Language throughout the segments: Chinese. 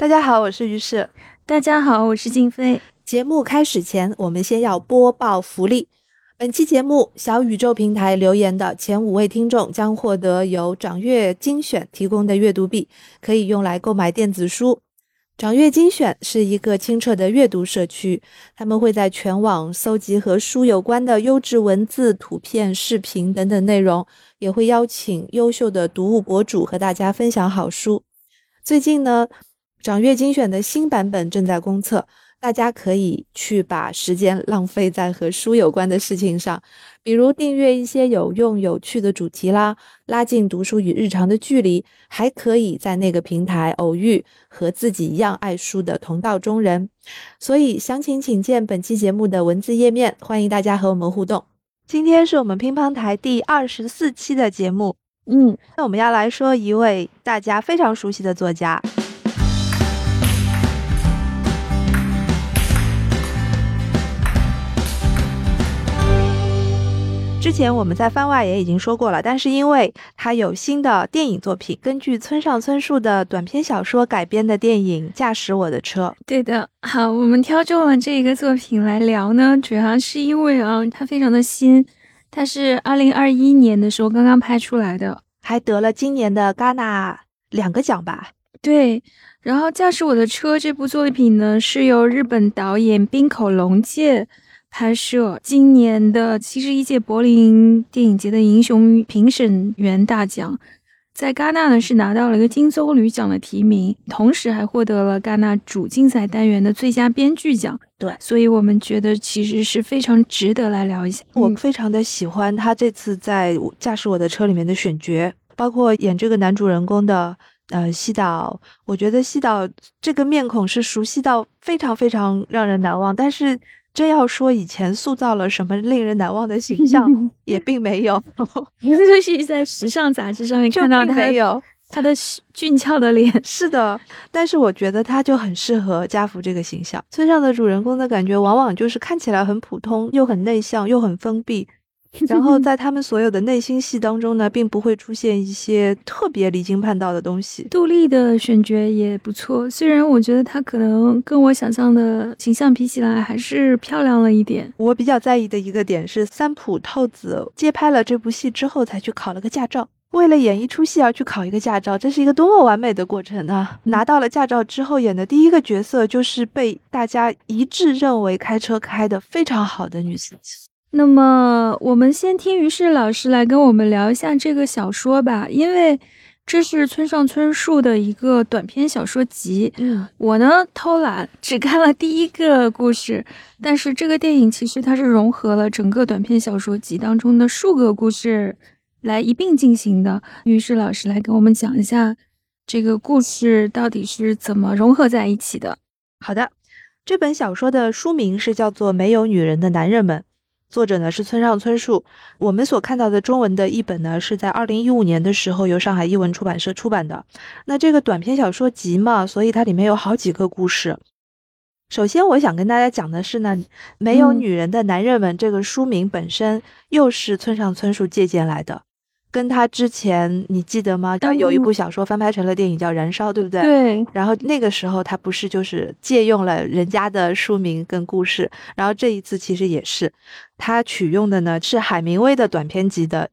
大家好，我是于适。大家好，我是静飞。节目开始前，我们先要播报福利。本期节目，小宇宙平台留言的前五位听众将获得由掌阅精选提供的阅读币，可以用来购买电子书。掌阅精选是一个清澈的阅读社区，他们会在全网搜集和书有关的优质文字、图片、视频等等内容，也会邀请优秀的读物博主和大家分享好书。最近呢，掌阅精选的新版本正在公测。大家可以去把时间浪费在和书有关的事情上，比如订阅一些有用有趣的主题啦，拉近读书与日常的距离，还可以在那个平台偶遇和自己一样爱书的同道中人。所以详情请见本期节目的文字页面，欢迎大家和我们互动。今天是我们乒乓台第二十四期的节目，嗯，那我们要来说一位大家非常熟悉的作家。之前我们在番外也已经说过了，但是因为他有新的电影作品，根据村上春树的短篇小说改编的电影《驾驶我的车》。对的，好，我们挑中了这个作品来聊呢，主要是因为啊，它非常的新，它是二零二一年的时候刚刚拍出来的，还得了今年的戛纳两个奖吧？对。然后《驾驶我的车》这部作品呢，是由日本导演滨口龙介。拍摄今年的七十一届柏林电影节的英雄评审员大奖，在戛纳呢是拿到了一个金棕榈奖的提名，同时还获得了戛纳主竞赛单元的最佳编剧奖。对，所以我们觉得其实是非常值得来聊一下。我非常的喜欢他这次在驾驶我的车里面的选角，包括演这个男主人公的呃西岛，我觉得西岛这个面孔是熟悉到非常非常让人难忘，但是。真要说以前塑造了什么令人难忘的形象，也并没有。就是在时尚杂志上面看到他有他的俊俏的脸。是的，但是我觉得他就很适合家福这个形象。村上的主人公的感觉，往往就是看起来很普通，又很内向，又很封闭。然后在他们所有的内心戏当中呢，并不会出现一些特别离经叛道的东西。杜丽的选角也不错，虽然我觉得她可能跟我想象的形象比起来还是漂亮了一点。我比较在意的一个点是，三浦透子接拍了这部戏之后才去考了个驾照，为了演一出戏而去考一个驾照，这是一个多么完美的过程啊！拿到了驾照之后演的第一个角色就是被大家一致认为开车开得非常好的女司机。那么，我们先听于适老师来跟我们聊一下这个小说吧，因为这是村上春树的一个短篇小说集。嗯，我呢偷懒只看了第一个故事，但是这个电影其实它是融合了整个短篇小说集当中的数个故事来一并进行的。于适老师来跟我们讲一下这个故事到底是怎么融合在一起的。好的，这本小说的书名是叫做《没有女人的男人们》。作者呢是村上春树，我们所看到的中文的译本呢是在二零一五年的时候由上海译文出版社出版的。那这个短篇小说集嘛，所以它里面有好几个故事。首先我想跟大家讲的是呢，没有女人的男人们这个书名本身又是村上春树借鉴来的。跟他之前你记得吗？有一部小说翻拍成了电影叫《燃烧》，对不对？对。然后那个时候他不是就是借用了人家的书名跟故事，然后这一次其实也是，他取用的呢是海明威的短篇集的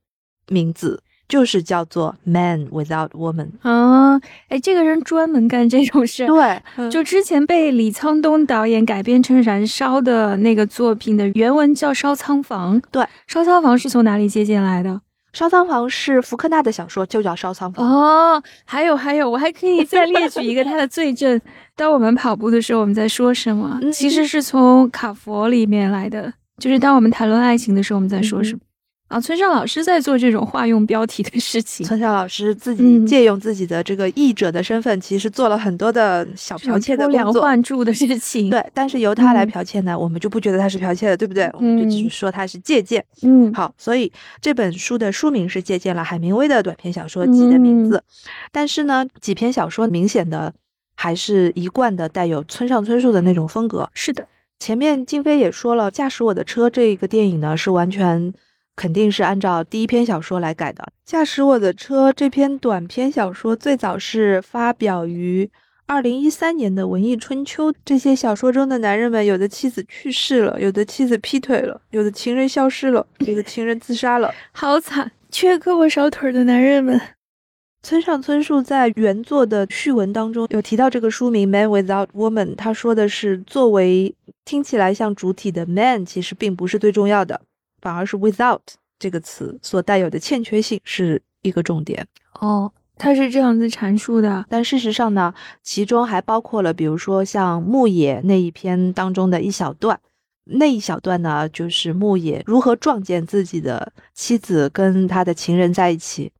名字，就是叫做《Man Without Woman》啊。哎，这个人专门干这种事。对，就之前被李沧东导演改编成《燃烧》的那个作品的原文叫《烧仓房》。对，《烧仓房》是从哪里借鉴来的？烧仓房是福克纳的小说，就叫烧仓房哦。还有还有，我还可以 再列举一个他的罪证。当我们跑步的时候，我们在说什么？其实是从卡佛里面来的。就是当我们谈论爱情的时候，我们在说什么？啊，村上老师在做这种化用标题的事情。村上老师自己借用自己的这个译者的身份，其实做了很多的小剽窃的工作、换注的事情。对，但是由他来剽窃呢，我们就不觉得他是剽窃的，对不对？我们就只是说他是借鉴。嗯，好，所以这本书的书名是借鉴了海明威的短篇小说集的名字，但是呢，几篇小说明显的还是一贯的带有村上春树的那种风格。是的，前面静飞也说了，《驾驶我的车》这个电影呢是完全。肯定是按照第一篇小说来改的。驾驶我的车这篇短篇小说最早是发表于二零一三年的《文艺春秋》，这些小说中的男人们，有的妻子去世了，有的妻子劈腿了，有的情人消失了，有的情人自杀了，好惨，缺胳膊少腿的男人们。村上春树在原作的序文当中有提到这个书名《Man Without Woman》，他说的是作为听起来像主体的 man，其实并不是最重要的，反而是 without 这个词所带有的欠缺性是一个重点。哦，他是这样子阐述的，但事实上呢，其中还包括了，比如说像牧野那一篇当中的一小段，那一小段呢，就是牧野如何撞见自己的妻子跟他的情人在一起。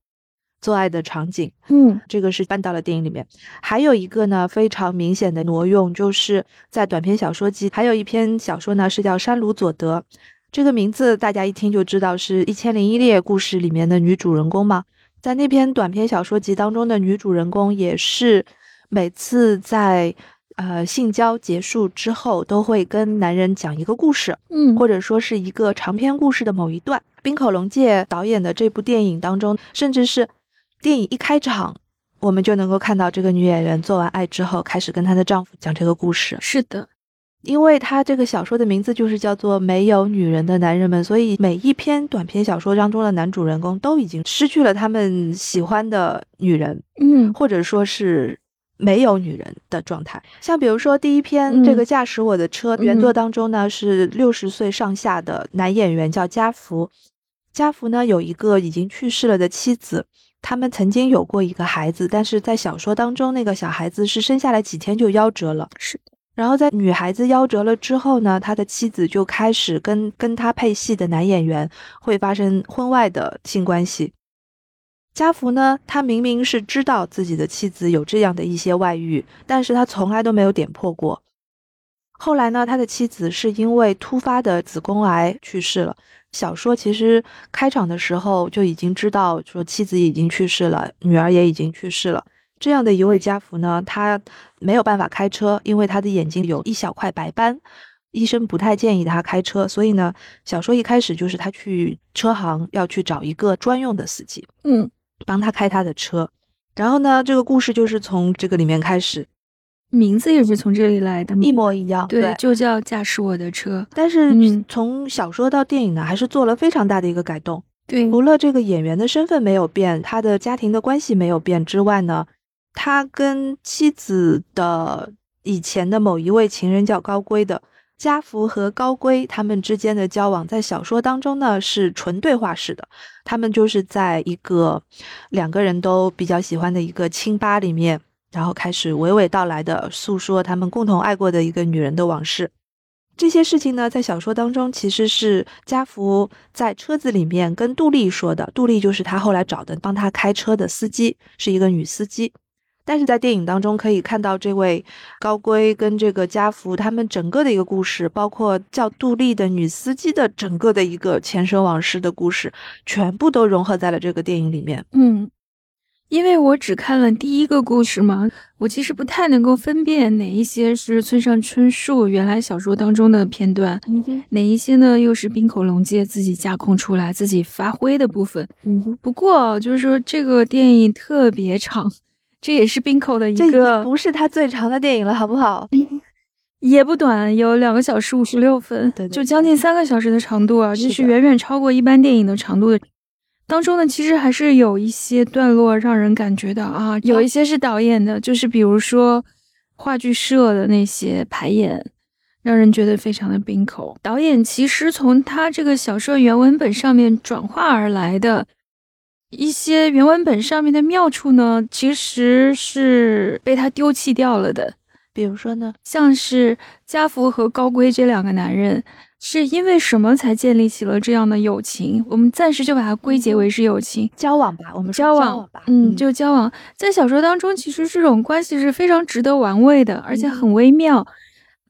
做爱的场景，嗯，这个是搬到了电影里面。还有一个呢，非常明显的挪用，就是在短篇小说集，还有一篇小说呢，是叫《山鲁佐德》。这个名字大家一听就知道是一千零一夜故事里面的女主人公嘛。在那篇短篇小说集当中的女主人公，也是每次在呃性交结束之后，都会跟男人讲一个故事，嗯，或者说是一个长篇故事的某一段。冰口龙介导演的这部电影当中，甚至是。电影一开场，我们就能够看到这个女演员做完爱之后，开始跟她的丈夫讲这个故事。是的，因为他这个小说的名字就是叫做《没有女人的男人们》，所以每一篇短篇小说当中的男主人公都已经失去了他们喜欢的女人，嗯，或者说是没有女人的状态。像比如说第一篇这个驾驶我的车，原作当中呢是六十岁上下的男演员叫加福，加福呢有一个已经去世了的妻子。他们曾经有过一个孩子，但是在小说当中，那个小孩子是生下来几天就夭折了。是的。然后在女孩子夭折了之后呢，他的妻子就开始跟跟他配戏的男演员会发生婚外的性关系。家福呢，他明明是知道自己的妻子有这样的一些外遇，但是他从来都没有点破过。后来呢，他的妻子是因为突发的子宫癌去世了。小说其实开场的时候就已经知道，说妻子已经去世了，女儿也已经去世了。这样的一位家福呢，他没有办法开车，因为他的眼睛有一小块白斑，医生不太建议他开车。所以呢，小说一开始就是他去车行要去找一个专用的司机，嗯，帮他开他的车。然后呢，这个故事就是从这个里面开始。名字也是从这里来的，一模一样。对，就叫驾驶我的车。但是从小说到电影呢，还是做了非常大的一个改动。对，除了这个演员的身份没有变，他的家庭的关系没有变之外呢，他跟妻子的以前的某一位情人叫高圭的家福和高圭他们之间的交往，在小说当中呢是纯对话式的。他们就是在一个两个人都比较喜欢的一个清吧里面。然后开始娓娓道来的诉说他们共同爱过的一个女人的往事。这些事情呢，在小说当中其实是家福在车子里面跟杜丽说的。杜丽就是他后来找的帮他开车的司机，是一个女司机。但是在电影当中可以看到，这位高圭跟这个家福他们整个的一个故事，包括叫杜丽的女司机的整个的一个前生往事的故事，全部都融合在了这个电影里面。嗯。因为我只看了第一个故事嘛，我其实不太能够分辨哪一些是村上春树原来小说当中的片段，哪一些呢又是冰口龙介自己架空出来、自己发挥的部分。嗯不过就是说这个电影特别长，这也是冰口的一个，不是他最长的电影了，好不好？也不短，有两个小时五十六分，对，就将近三个小时的长度啊，这是远远超过一般电影的长度的。当中呢，其实还是有一些段落让人感觉到啊，有一些是导演的，就是比如说话剧社的那些排演，让人觉得非常的冰口。导演其实从他这个小说原文本上面转化而来的一些原文本上面的妙处呢，其实是被他丢弃掉了的。比如说呢，像是家福和高圭这两个男人。是因为什么才建立起了这样的友情？我们暂时就把它归结为是友情交往吧。我们交往吧，嗯，就交往。在小说当中，其实这种关系是非常值得玩味的，而且很微妙。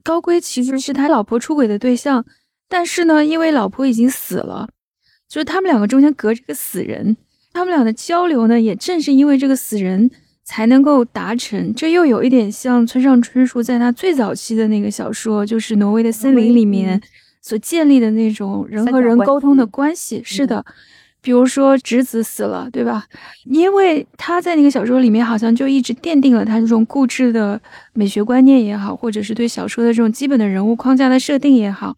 高圭其实是他老婆出轨的对象，但是呢，因为老婆已经死了，就是他们两个中间隔着个死人，他们俩的交流呢，也正是因为这个死人才能够达成。这又有一点像村上春树在他最早期的那个小说，就是《挪威的森林》里面。所建立的那种人和人沟通的关系，是的。比如说侄子死了，对吧？因为他在那个小说里面好像就一直奠定了他这种固执的美学观念也好，或者是对小说的这种基本的人物框架的设定也好，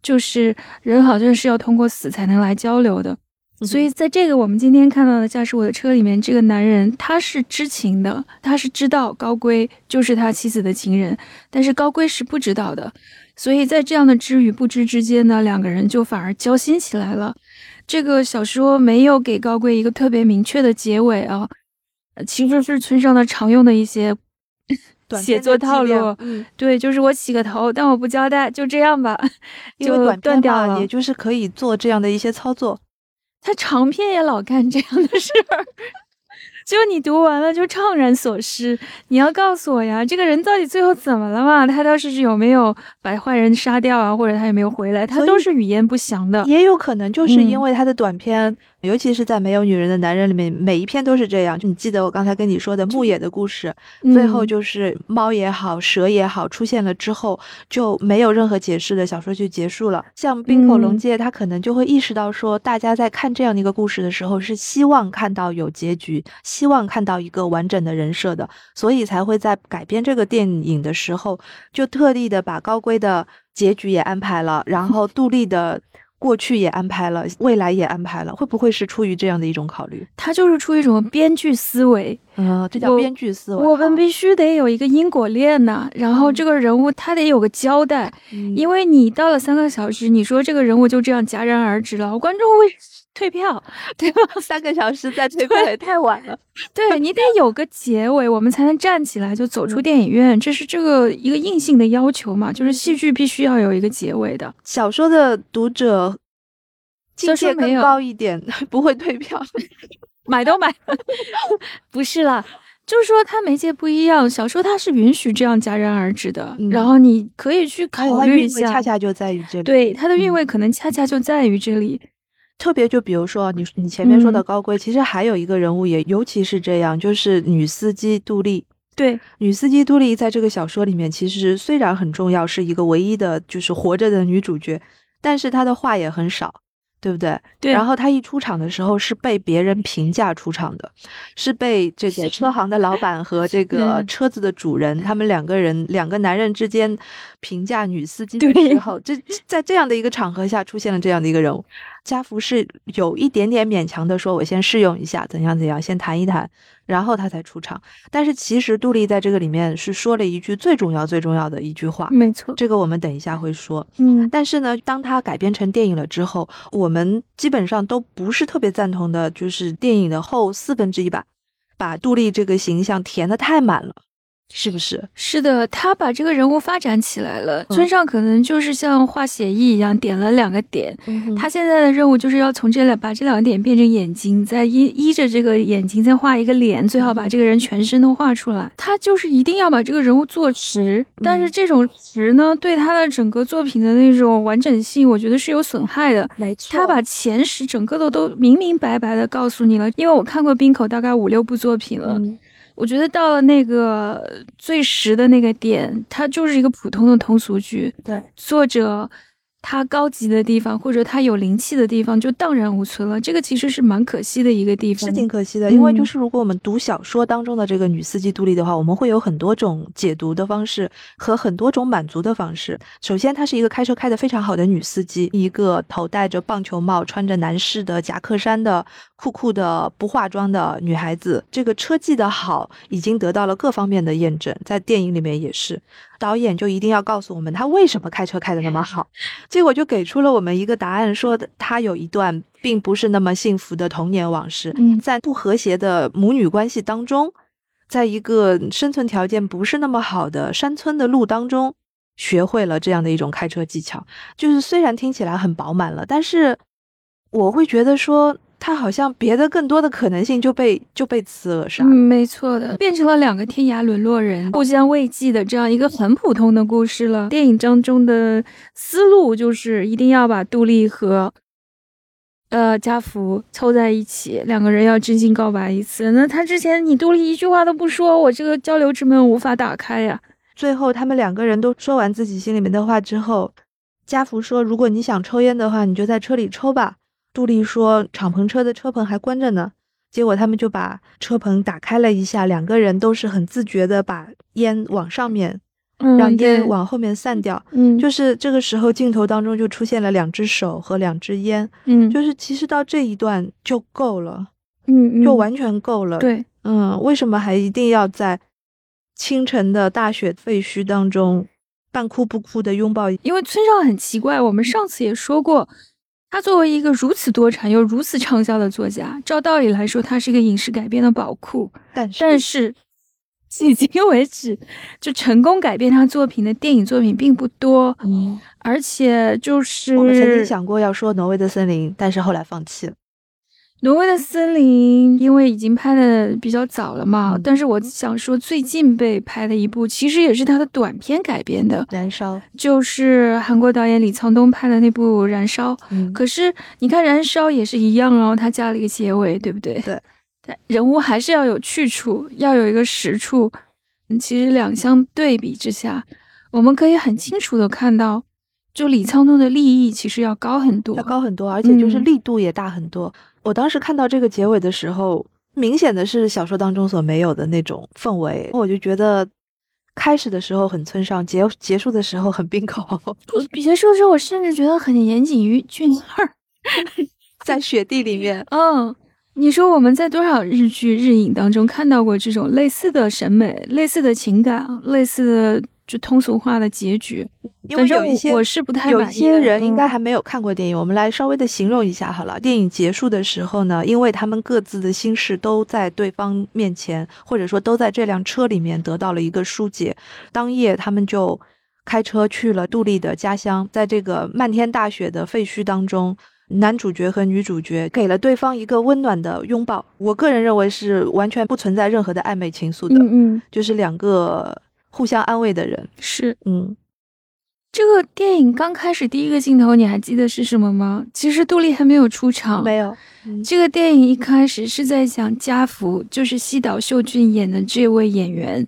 就是人好像是要通过死才能来交流的。所以在这个我们今天看到的驾驶我的车里面，这个男人他是知情的，他是知道高贵就是他妻子的情人，但是高贵是不知道的。所以在这样的知与不知之间呢，两个人就反而交心起来了。这个小说没有给高贵一个特别明确的结尾啊，其实是村上的常用的一些 写作套路。嗯，对，就是我起个头，但我不交代，就这样吧，就断掉了。也就是可以做这样的一些操作。他长篇也老干这样的事儿。就你读完了就怅然所失，你要告诉我呀，这个人到底最后怎么了嘛？他倒是有没有把坏人杀掉啊，或者他有没有回来？他都是语言不详的，也有可能就是因嗯为他的短篇，尤其是在没有女人的男人里面，每一篇都是这样。就你记得我刚才跟你说的牧野的故事，最后嗯就是猫也好，蛇也好出现了之后，就没有任何解释的小说就结束了。像冰口龙嗯介，他可能就会意识到说，大家在看这样的一个故事的时候，是希望看到有结局，希望看到一个完整的人设的，所以才会在改编这个电影的时候，就特地的把高贵的结局也安排了，然后杜丽的。过去也安排了，未来也安排了，会不会是出于这样的一种考虑？他就是出于一种编剧思维，嗯，这叫编剧思维。好我们必须得有一个因果链呐，然后嗯这个人物他得有个交代，嗯因为你到了三个小时，你说这个人物就这样戛然而止了，观众会退票，对吧？三个小时再 退票也太晚了。对你得有个结尾，我们才能站起来就走出电影院，这是这个一个硬性的要求嘛，就是戏剧必须要有一个结尾的。小说的读者境界更高一点，不会退票。买都买，不是啦，就是说它媒介不一样，小说它是允许这样戛然而止的，嗯然后你可以去考虑一它韵味恰，恰就在于这里。，对它的韵嗯味可能恰恰就在于这里。特别就比如说你你前面说的嗯高贵，其实还有一个人物也尤其是这样，就是女司机杜丽。对，女司机杜丽在这个小说里面，其实虽然很重要，是一个唯一的就是活着的女主角，但是她的话也很少，对不对？对然后她一出场的时候是被别人评价出场的，是被这个车行的老板和这个嗯车子的主人，他们两个人两个男人之间评价女司机的时候，这在这样的一个场合下出现了这样的一个人物。家福是有一点点勉强的说，我先试用一下，怎样怎样，先谈一谈，然后他才出场。但是其实杜丽在这个里面是说了一句最重要、最重要的一句话，没错，这个我们等一下会说。嗯，但是呢，当它改编成电影了之后，我们基本上都不是特别赞同的，就是电影的后四分之一吧，把杜丽这个形象填的太满了，是不是？是的，他把这个人物发展起来了。嗯村上可能就是像画写意一样，点了两个点。他他现在的任务就是要从这两把这两个点变成眼睛，再依依着这个眼睛再画一个脸，最好把这个人全身都画出来。他就是一定要把这个人物做实，但是这种实呢，对他的整个作品的那种完整性，我觉得是有损害的。没错他把前十整个的都明明白白的告诉你了，因为我看过冰口大概五六部作品了，嗯我觉得到了那个最实的那个点，它就是一个普通的通俗剧。对，作者他高级的地方或者它有灵气的地方就荡然无存了，这个其实是蛮可惜的一个地方。是挺可惜的，因为就嗯是如果我们读小说当中的这个女司机杜丽的话，我们会有很多种解读的方式和很多种满足的方式。首先，她是一个开车开得非常好的女司机，一个头戴着棒球帽、穿着男士的夹克衫的酷酷的不化妆的女孩子。这个车技的好已经得到了各方面的验证，在电影里面也是。导演就一定要告诉我们他为什么开车开的那么好，结果就给出了我们一个答案，说他有一段并不是那么幸福的童年往事。嗯在不和谐的母女关系当中，在一个生存条件不是那么好的山村的路当中，学会了这样的一种开车技巧。就是虽然听起来很饱满了，但是我会觉得说，他好像别的更多的可能性就被就被刺扼杀。嗯，没错的，变成了两个天涯沦落人互相慰藉的这样一个很普通的故事了。电影当中的思路就是一定要把杜丽和呃家福凑在一起，两个人要真心告白一次。那他之前你杜丽一句话都不说，我这个交流之门无法打开呀。最后，他们两个人都说完自己心里面的话之后，家福说：“如果你想抽烟的话，你就在车里抽吧。”杜丽说敞篷车的车棚还关着呢，结果他们就把车棚打开了一下，两个人都是很自觉的把烟往上面，让嗯，让烟往后面散掉。嗯就是这个时候镜头当中就出现了两只手和两只烟，嗯就是其实到这一段就够了，嗯嗯就完全够了。，对，嗯，为什么还一定要在清晨的大雪废墟当中半哭不哭的拥抱？因为村上很奇怪，我们上次也说过，他作为一个如此多产又如此畅销的作家，照道理来说，他是一个影视改编的宝库，但是但 是迄今为止，就成功改编他作品的电影作品并不多，嗯，而且就是我们曾经想过要说《挪威的森林》，但是后来放弃了。挪威的森林，因为已经拍的比较早了嘛，嗯但是我想说，最近被拍的一部，其实也是他的短片改编的，燃烧，就是韩国导演李沧东拍的那部《燃烧》。嗯，可是你看《燃烧》也是一样哦，他加了一个结尾，对不对？对。但人物还是要有去处，要有一个实处。嗯其实两相对比之下，我们可以很清楚的看到，就李沧东的利益其实要高很多。要高很多，而且就是嗯力度也大很多。我当时看到这个结尾的时候，明显的是小说当中所没有的那种氛围，我就觉得开始的时候很村上，结结束的时候很冰口，结束的时候我甚至觉得很言谨于俊二。在雪地里面。嗯，你说我们在多少日剧、日影当中看到过这种类似的审美、类似的情感、类似的就通俗化的结局？因为有一些我我是不太有些人应该嗯还没有看过电影，我们来稍微的形容一下好了。电影结束的时候呢，因为他们各自的心事都在对方面前，或者说都在这辆车里面得到了一个疏解。当夜，他们就开车去了杜丽的家乡，在这个漫天大雪的废墟当中。男主角和女主角给了对方一个温暖的拥抱，我个人认为是完全不存在任何的暧昧情愫的，嗯嗯，就是两个互相安慰的人。是嗯，这个电影刚开始第一个镜头，你还记得是什么吗？其实杜丽还没有出场，没有，嗯这个电影一开始是在讲家福，就是西岛秀俊演的这位演员，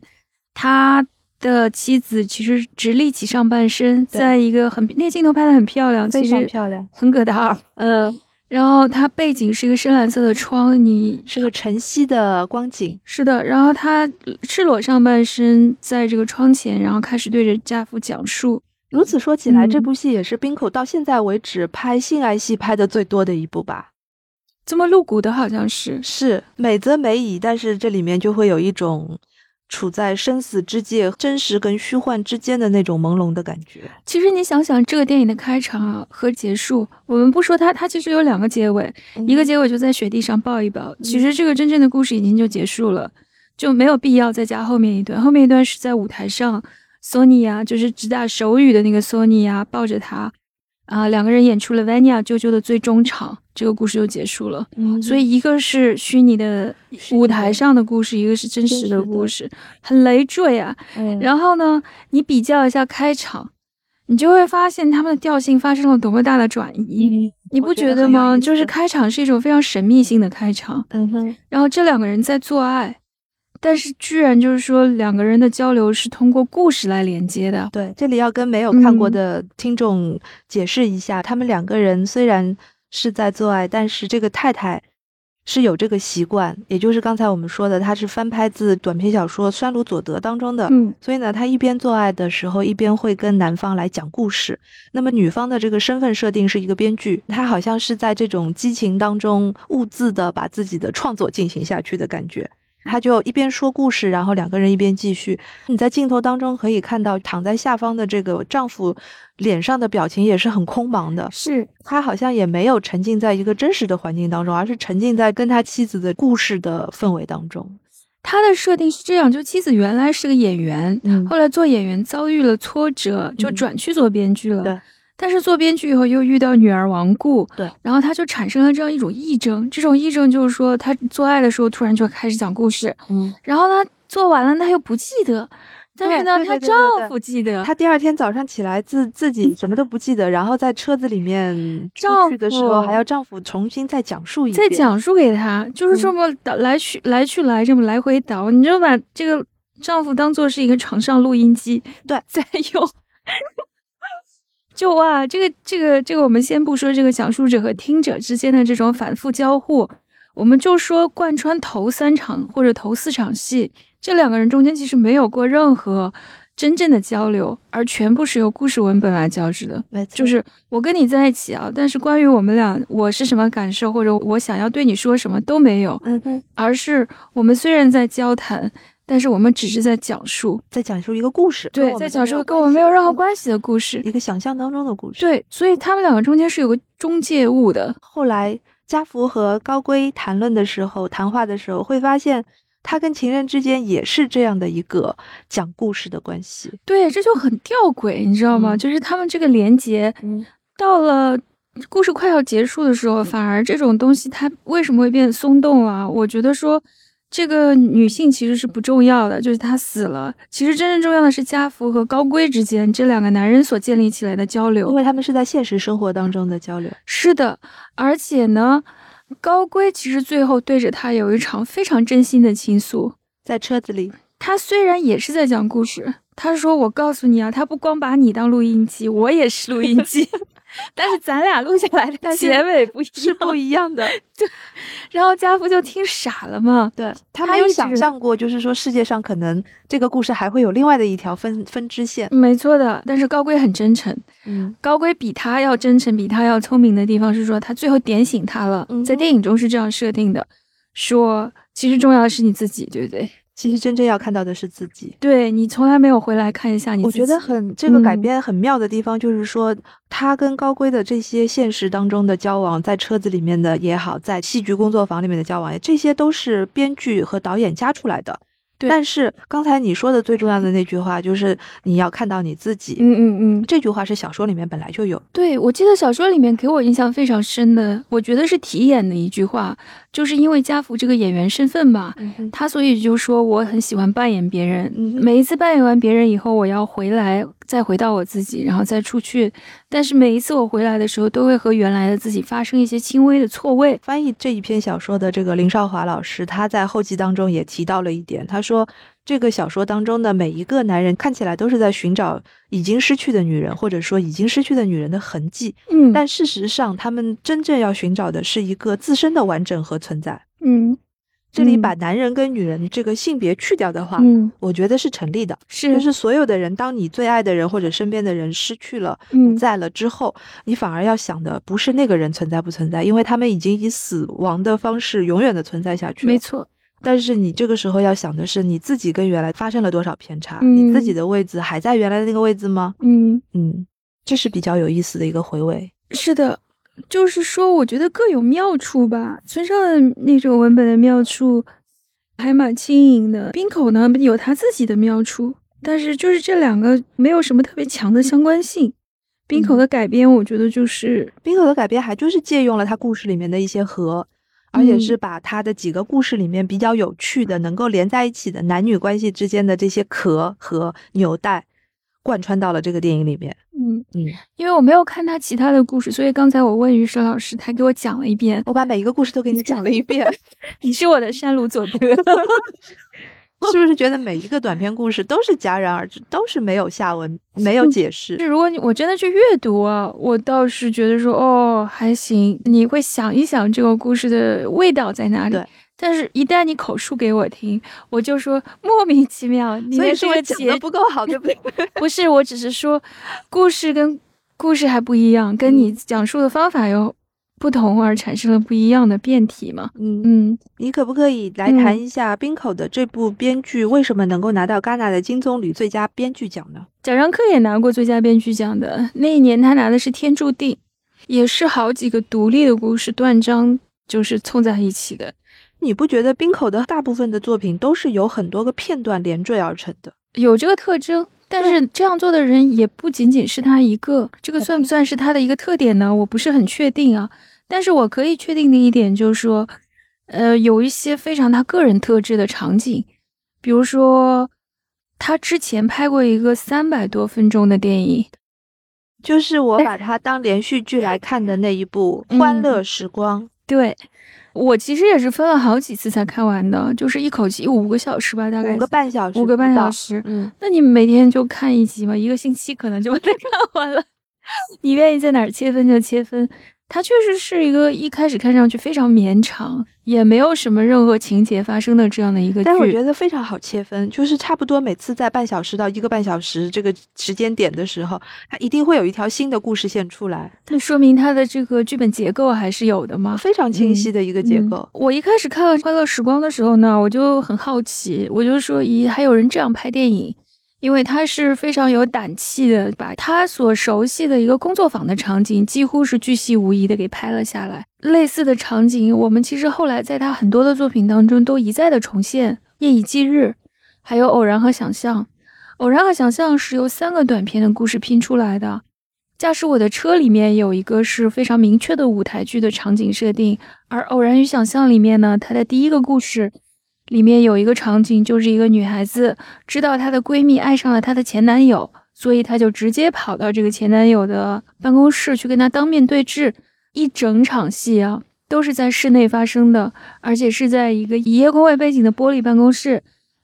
他的妻子其实直立起上半身，在一个很那个镜头拍的很漂亮，非其实常漂亮。很葛达尔。嗯，然后它背景是一个深蓝色的窗，你是个晨曦的光景。是的，然后他赤裸上半身在这个窗前，然后开始对着家父讲述。如此说起来，嗯这部戏也是冰口到现在为止拍性爱戏拍的最多的一部吧？这么露骨的好像是，是美则美矣，但是这里面就会有一种处在生死之界、真实跟虚幻之间的那种朦胧的感觉。其实你想想，这个电影的开场啊和结束，我们不说它，它其实有两个结尾，一个结尾就在雪地上抱一抱。其实这个真正的故事已经就结束了，就没有必要再加后面一段。后面一段是在舞台上，索尼娅就是只打手语的那个索尼娅抱着他，啊，两个人演出了 Vanya 舅舅的最终场，这个故事就结束了。嗯所以一个是虚拟的舞台上的故事，一个是真实的故事，很累赘啊。嗯然后呢，你比较一下开场，你就会发现他们的调性发生了多么大的转移，你不觉得吗？就是开场是一种非常神秘性的开场，嗯哼，然后这两个人在做爱，但是居然就是说两个人的交流是通过故事来连接的。对，这里要跟没有看过嗯的听众解释一下，他们两个人虽然是在做爱，但是这个太太是有这个习惯，也就是刚才我们说的，她是翻拍自短篇小说《山鲁佐德》当中的。嗯所以呢，她一边做爱的时候，一边会跟男方来讲故事。那么女方的这个身份设定是一个编剧，她好像是在这种激情当中兀自的把自己的创作进行下去的感觉。她就一边说故事，然后两个人一边继续。你在镜头当中可以看到躺在下方的这个丈夫脸上的表情也是很空茫的，是他好像也没有沉浸在一个真实的环境当中，而是沉浸在跟他妻子的故事的氛围当中。他的设定是这样，就妻子原来是个演员，嗯后来做演员遭遇了挫折，就嗯转去做编剧了。对。但是做编剧以后又遇到女儿亡故，对，然后他就产生了这样一种癔症。这种癔症就是说，他做爱的时候突然就开始讲故事，嗯，然后他做完了他又不记得，但是呢，她丈夫记得。她第二天早上起来自自己什么都不记得，然后在车子里面出丈夫的时候夫还要丈夫重新再讲述一遍再。讲述给他，就是这嗯么倒来去、来去来这么来回倒，你就把这个丈夫当做是一个床上录音机，对，在用。就哇，这个这个这个，我们先不说这个讲述者和听者之间的这种反复交互，我们就说贯穿头三场或者头四场戏，这两个人中间其实没有过任何真正的交流，而全部是由故事文本来交织的。没错，就是我跟你在一起啊，但是关于我们俩我是什么感受，或者我想要对你说什么都没有，嗯哼，而是我们虽然在交谈，但是我们只是在讲述，在讲述一个故事，对，在讲述跟我们没有任何关关系的故事，一个想象当中的故事。，对，所以他们两个中间是有个中介物的，后来家福和高圭谈论的时候，谈话的时候会发现，他跟情人之间也是这样的一个讲故事的关系。对，这就很吊诡，你知道吗？嗯就是他们这个连接嗯，到了。故事快要结束的时候，反而这种东西它为什么会变松动啊？我觉得说，这个女性其实是不重要的，就是她死了。其实真正重要的是家福和高圭之间这两个男人所建立起来的交流。因为他们是在现实生活当中的交流。是的，而且呢，高圭其实最后对着他有一场非常真心的倾诉。在车子里，他虽然也是在讲故事，他说：“我告诉你啊，他不光把你当录音机，我也是录音机，但是咱俩录下来的但结尾不一是。不一样的。对然后家父就听傻了嘛。对他没有想象过，就是说世界上可能这个故事还会有另外的一条分分支线。没错的，但是高圭很真诚。嗯，高圭比他要真诚，比他要聪明的地方是说，他最后点醒他了。嗯在电影中是这样设定的，说其实重要的是你自己，对不对？其实真正要看到的是自己。对你从来没有回来看一下你自己。我觉得很这个改嗯编很妙的地方，就是说他跟高圭的这些现实当中的交往，在车子里面的也好，在戏剧工作坊里面的交往，这些都是编剧和导演加出来的。对但是刚才你说的最重要的那句话，就是你要看到你自己。嗯嗯嗯，这句话是小说里面本来就有。对，我记得小说里面给我印象非常深的，我觉得是题眼的一句话，就是因为家福这个演员身份吧，嗯他所以就说我很喜欢扮演别人，嗯每一次扮演完别人以后，我要回来再回到我自己，然后再出去。但是每一次我回来的时候，都会和原来的自己发生一些轻微的错位。翻译这一篇小说的这个林少华老师，他在后记当中也提到了一点，他说这个小说当中的每一个男人看起来都是在寻找已经失去的女人，或者说已经失去的女人的痕迹，嗯，但事实上他们真正要寻找的是一个自身的完整和存在。嗯，这里嗯。把男人跟女人这个性别去掉的话，嗯。我觉得是成立的。是。就是所有的人，当你最爱的人或者身边的人失去了、嗯。不在了之后，你反而要想的不是那个人存在不存在，因为他们已经以死亡的方式永远的存在下去了。没错，但是你这个时候要想的是，你自己跟原来发生了多少偏差？嗯你自己的位置还在原来的那个位置吗？嗯。嗯，这是比较有意思的一个回味。是的，就是说，我觉得各有妙处吧。村上的那种文本的妙处还蛮轻盈的，冰口呢有他自己的妙处，但是就是这两个没有什么特别强的相关性。冰口的改编，我觉得就是冰口的改编还就是借用了他故事里面的一些核，而且嗯是把他的几个故事里面比较有趣的、能够连在一起的男女关系之间的这些壳和纽带，贯穿到了这个电影里面。嗯，嗯，因为我没有看他其他的故事，所以刚才我问于石老师，他给我讲了一遍。我把每一个故事都给你讲了一遍，你是我的山鲁佐德，是不是觉得每一个短篇故事都是戛然而止，都是没有下文、没有解释？是如果你我真的去阅读啊，我倒是觉得说哦还行，你会想一想这个故事的味道在哪里。但是，一旦你口述给我听，我就说莫名其妙。你的所以是我这个讲的不够好，对不对？不是，我只是说故事跟故事还不一样，跟你讲述的方法有不同而产生了不一样的变体嘛。嗯，嗯，你可不可以来谈一下冰口的这部编剧为什么能够拿到戛纳的金棕榈最佳编剧奖呢？贾樟柯也拿过最佳编剧奖的，那一年他拿的是《天注定》，也是好几个独立的故事断章就是凑在一起的。你不觉得冰口的大部分的作品都是由很多个片段连缀而成的？有这个特征，但是这样做的人也不仅仅是他一个，这个算不算是他的一个特点呢？我不是很确定啊。但是我可以确定的一点就是说，呃，有一些非常他个人特质的场景，比如说他之前拍过一个三百多分钟的电影，就是我把它当连续剧来看的那一部《欢乐时光》。对我其实也是分了好几次才看完的，就是一口气五个小时吧，大概五个半小时，五个半小。时。嗯，那你每天就看一集嘛，一个星期可能就把它 看完了。你愿意在哪儿切分就切分。它确实是一个一开始看上去非常绵长，也没有什么任何情节发生的这样的一个剧。但我觉得非常好切分，就是差不多每次在半小时到一个半小时这个时间点的时候，它一定会有一条新的故事线出来。那说明它的这个剧本结构还是有的嘛，非常清晰的一个结构。嗯、我一开始看《快乐时光》的时候呢，我就很好奇，我就说，咦，还有人这样拍电影？因为他是非常有胆气的，把他所熟悉的一个工作坊的场景，几乎是巨细无遗的给拍了下来。类似的场景，我们其实后来在他很多的作品当中都一再的重现，《夜以继日》，还有《偶然和想象》。《偶然和想象》是由三个短片的故事拼出来的，《驾驶我的车》里面有一个是非常明确的舞台剧的场景设定，而《偶然与想象》里面呢，它的第一个故事。里面有一个场景，就是一个女孩子知道她的闺蜜爱上了她的前男友，所以她就直接跑到这个前男友的办公室去跟他当面对质。一整场戏啊，都是在室内发生的，而且是在一个以夜空为背景的玻璃办公室，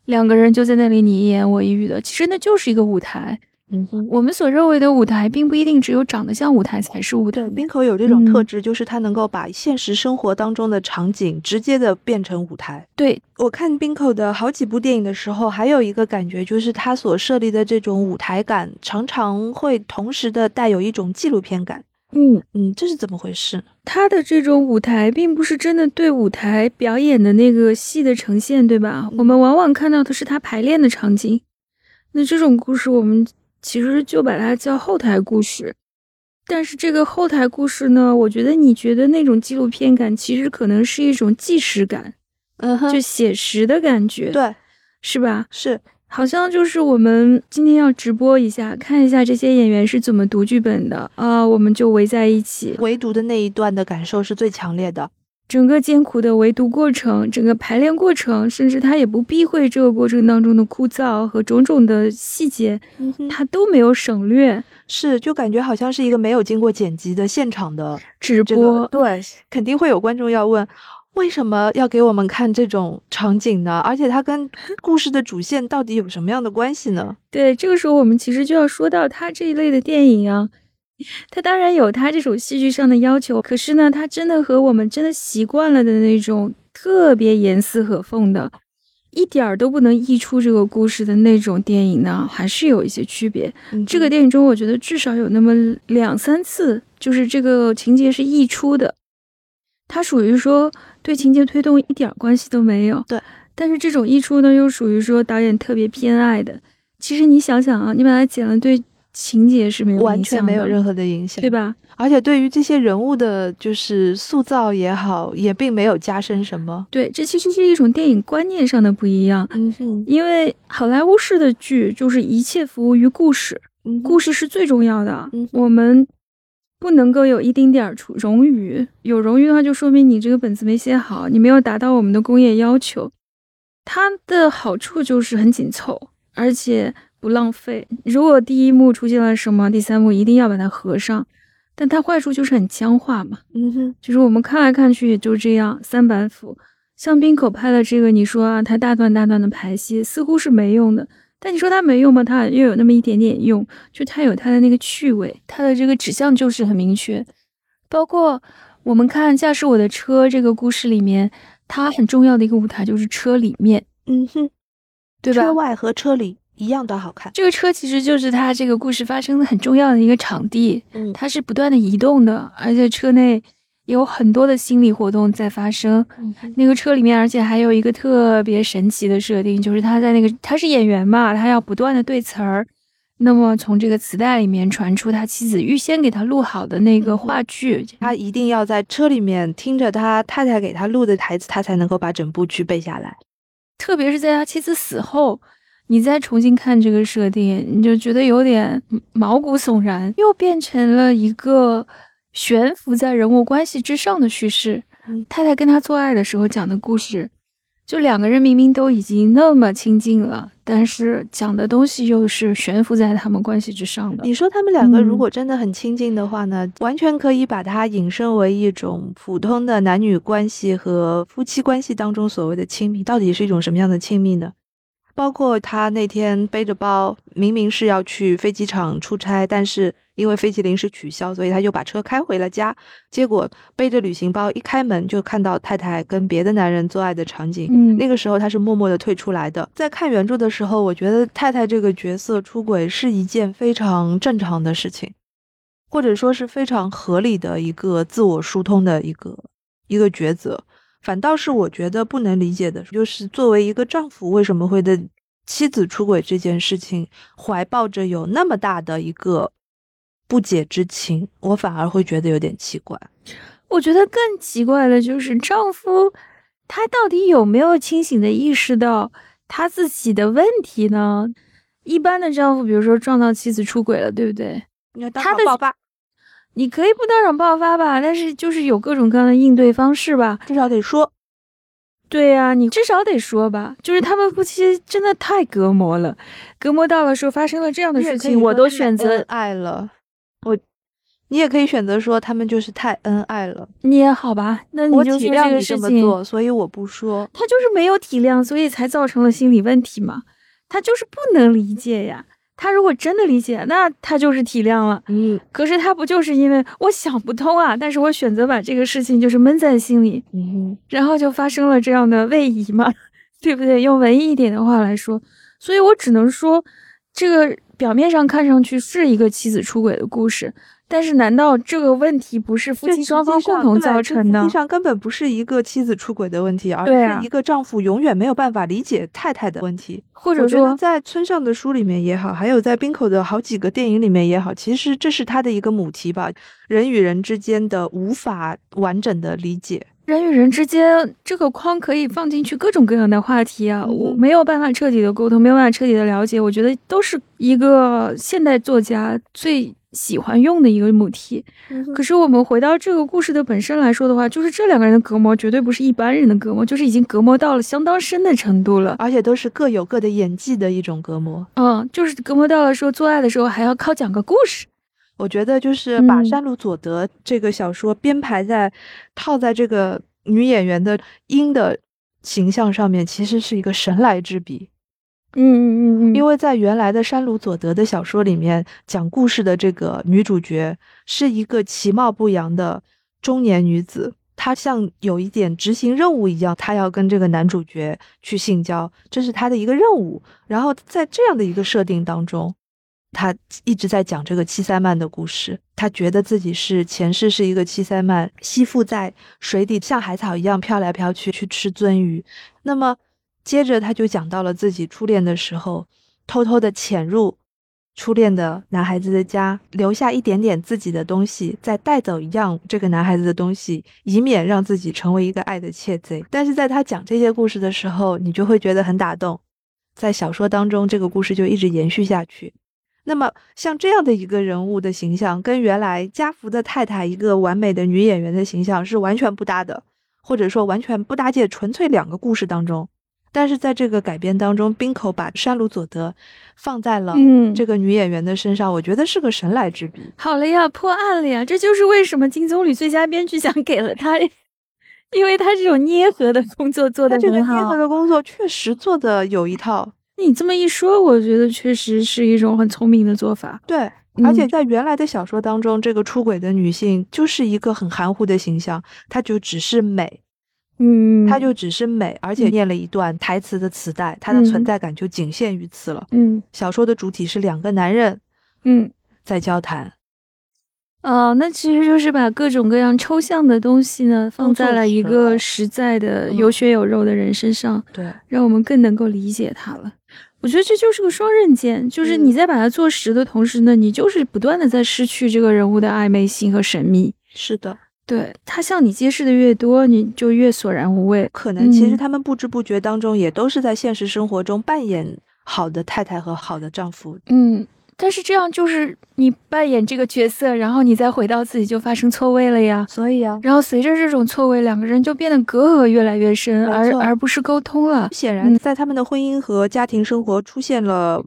两个人就在那里你一言我一语的。其实那就是一个舞台。嗯哼，我们所认为的舞台，并不一定只有长得像舞台才是舞台。冰口有这种特质，就是他能够把现实生活当中的场景直接的变成舞台。对我看冰口的好几部电影的时候，还有一个感觉，就是他所设立的这种舞台感，常常会同时的带有一种纪录片感。嗯嗯，这是怎么回事？他的这种舞台，并不是真的对舞台表演的那个戏的呈现，对吧？我们往往看到的是他排练的场景。那这种故事，我们。其实就把它叫后台故事，但是这个后台故事呢，我觉得你觉得那种纪录片感，其实可能是一种纪实感，嗯哼，就写实的感觉，对，是吧？是，好像就是我们今天要直播一下，看一下这些演员是怎么读剧本的啊，我们就围在一起，唯独的那一段的感受是最强烈的。整个艰苦的围读过程，整个排练过程，甚至他也不避讳这个过程当中的枯燥和种种的细节，嗯，他都没有省略。是，就感觉好像是一个没有经过剪辑的现场的直播。对，肯定会有观众要问，为什么要给我们看这种场景呢？而且它跟故事的主线到底有什么样的关系呢？对，这个时候我们其实就要说到他这一类的电影啊。他当然有他这种戏剧上的要求，可是呢，他真的和我们真的习惯了的那种特别严丝合缝的，一点儿都不能溢出这个故事的那种电影呢，还是有一些区别。嗯、这个电影中，我觉得至少有那么两三次，就是这个情节是溢出的，它属于说对情节推动一点关系都没有。对，但是这种溢出呢，又属于说导演特别偏爱的。其实你想想啊，你把它剪了，对。情节是没有完全没有任何的影响，对吧？而且对于这些人物的，就是塑造也好，也并没有加深什么。对，这其实是一种电影观念上的不一样。因为好莱坞式的剧就是一切服务于故事，嗯、故事是最重要的。嗯，我们不能够有一丁点儿出冗余，有冗余的话，就说明你这个本子没写好，你没有达到我们的工业要求。它的好处就是很紧凑，而且。不浪费。如果第一幕出现了什么，第三幕一定要把它合上。但它坏处就是很僵化嘛。嗯哼，就是我们看来看去也就这样，三板斧。像冰口拍的这个，你说啊，它大段大段的排戏似乎是没用的。但你说它没用吗？它又有那么一点点用，就它有它的那个趣味，它的这个指向就是很明确。包括我们看《驾驶我的车》这个故事里面，它很重要的一个舞台就是车里面。嗯哼，对吧？车外和车里。一样的好看。这个车其实就是它这个故事发生的很重要的一个场地，嗯，它是不断的移动的，而且车内有很多的心理活动在发生。嗯，那个车里面，而且还有一个特别神奇的设定，就是他在那个他是演员嘛，他要不断的对词儿，那么从这个磁带里面传出他妻子预先给他录好的那个话剧，他一定要在车里面听着他太太给他录的台词，他才能够把整部剧背下来。特别是在他妻子死后。你再重新看这个设定，你就觉得有点毛骨悚然，又变成了一个悬浮在人物关系之上的叙事。嗯、太太跟他做爱的时候讲的故事，就两个人明明都已经那么亲近了，但是讲的东西又是悬浮在他们关系之上的。你说他们两个如果真的很亲近的话呢，嗯、完全可以把它引申为一种普通的男女关系和夫妻关系当中所谓的亲密，到底是一种什么样的亲密呢？包括他那天背着包，明明是要去飞机场出差，但是因为飞机临时取消，所以他就把车开回了家。结果背着旅行包一开门，就看到太太跟别的男人做爱的场景。嗯，那个时候他是默默的退出来的。在看原著的时候，我觉得太太这个角色出轨是一件非常正常的事情，或者说是非常合理的一个自我疏通的一个一个抉择。反倒是我觉得不能理解的，就是作为一个丈夫，为什么会对妻子出轨这件事情怀抱着有那么大的一个不解之情？我反而会觉得有点奇怪。我觉得更奇怪的就是丈夫，他到底有没有清醒的意识到他自己的问题呢？一般的丈夫，比如说撞到妻子出轨了，对不对？他的。你可以不当场爆发吧，但是就是有各种各样的应对方式吧，至少得说。对呀，你至少得说吧。就是他们夫妻真的太隔膜了，隔膜到了说发生了这样的事情，我都选择爱了。我，你也可以选择说他们就是太恩爱了。你也好吧，那你就体谅你这么做，所以我不说。他就是没有体谅，所以才造成了心理问题嘛。他就是不能理解呀。他如果真的理解，那他就是体谅了。嗯，可是他不就是因为我想不通啊？但是我选择把这个事情就是闷在心里，嗯，然后就发生了这样的位移嘛，对不对？用文艺一点的话来说，所以我只能说，这个表面上看上去是一个妻子出轨的故事。但是，难道这个问题不是夫妻双方共同造成的？实际上根本不是一个妻子出轨的问题，而是一个丈夫永远没有办法理解太太的问题。或者说，在村上的书里面也好，还有在冰口的好几个电影里面也好，其实这是他的一个母题吧：人与人之间的无法完整的理解。人与人之间这个框可以放进去各种各样的话题啊，我没有办法彻底的沟通，没有办法彻底的了解。我觉得都是一个现代作家最。喜欢用的一个母题，可是我们回到这个故事的本身来说的话，就是这两个人的隔膜绝对不是一般人的隔膜，就是已经隔膜到了相当深的程度了，而且都是各有各的演技的一种隔膜。嗯，就是隔膜到了说做爱的时候还要靠讲个故事。我觉得就是把山鲁佐德这个小说编排在套在这个女演员的音的形象上面，其实是一个神来之笔。嗯嗯嗯嗯，因为在原来的山鲁佐德的小说里面，讲故事的这个女主角是一个其貌不扬的中年女子，她像有一点执行任务一样，她要跟这个男主角去性交，这是她的一个任务。然后在这样的一个设定当中，她一直在讲这个七塞曼的故事，她觉得自己是前世是一个七塞曼，吸附在水底，像海草一样飘来飘去，去吃鳟鱼。那么。接着他就讲到了自己初恋的时候，偷偷的潜入初恋的男孩子的家，留下一点点自己的东西，再带走一样这个男孩子的东西，以免让自己成为一个爱的窃贼。但是在他讲这些故事的时候，你就会觉得很打动。在小说当中，这个故事就一直延续下去。那么像这样的一个人物的形象，跟原来家福的太太一个完美的女演员的形象是完全不搭的，或者说完全不搭界，纯粹两个故事当中。但是在这个改编当中，冰口把山鲁佐德放在了这个女演员的身上，我觉得是个神来之笔。好了呀，破案了呀！这就是为什么金棕榈最佳编剧奖给了他，因为他这种捏合的工作做的很好。捏合的工作确实做的有一套。你这么一说，我觉得确实是一种很聪明的做法。对，而且在原来的小说当中，这个出轨的女性就是一个很含糊的形象，她就只是美。嗯，他就只是美，而且念了一段台词的磁带，他的存在感就仅限于此了。嗯，小说的主体是两个男人，嗯，在交谈。哦，那其实就是把各种各样抽象的东西呢，放在了一个实在的有血有肉的人身上，对，让我们更能够理解他了。我觉得这就是个双刃剑，就是你在把它做实的同时呢，你就是不断的在失去这个人物的暧昧性和神秘。是的。对他向你揭示的越多，你就越索然无味。可能其实他们不知不觉当中也都是在现实生活中扮演好的太太和好的丈夫。嗯，但是这样就是你扮演这个角色，然后你再回到自己就发生错位了呀。所以啊，然后随着这种错位，两个人就变得隔阂越来越深，而而不是沟通了。显然，在他们的婚姻和家庭生活出现了。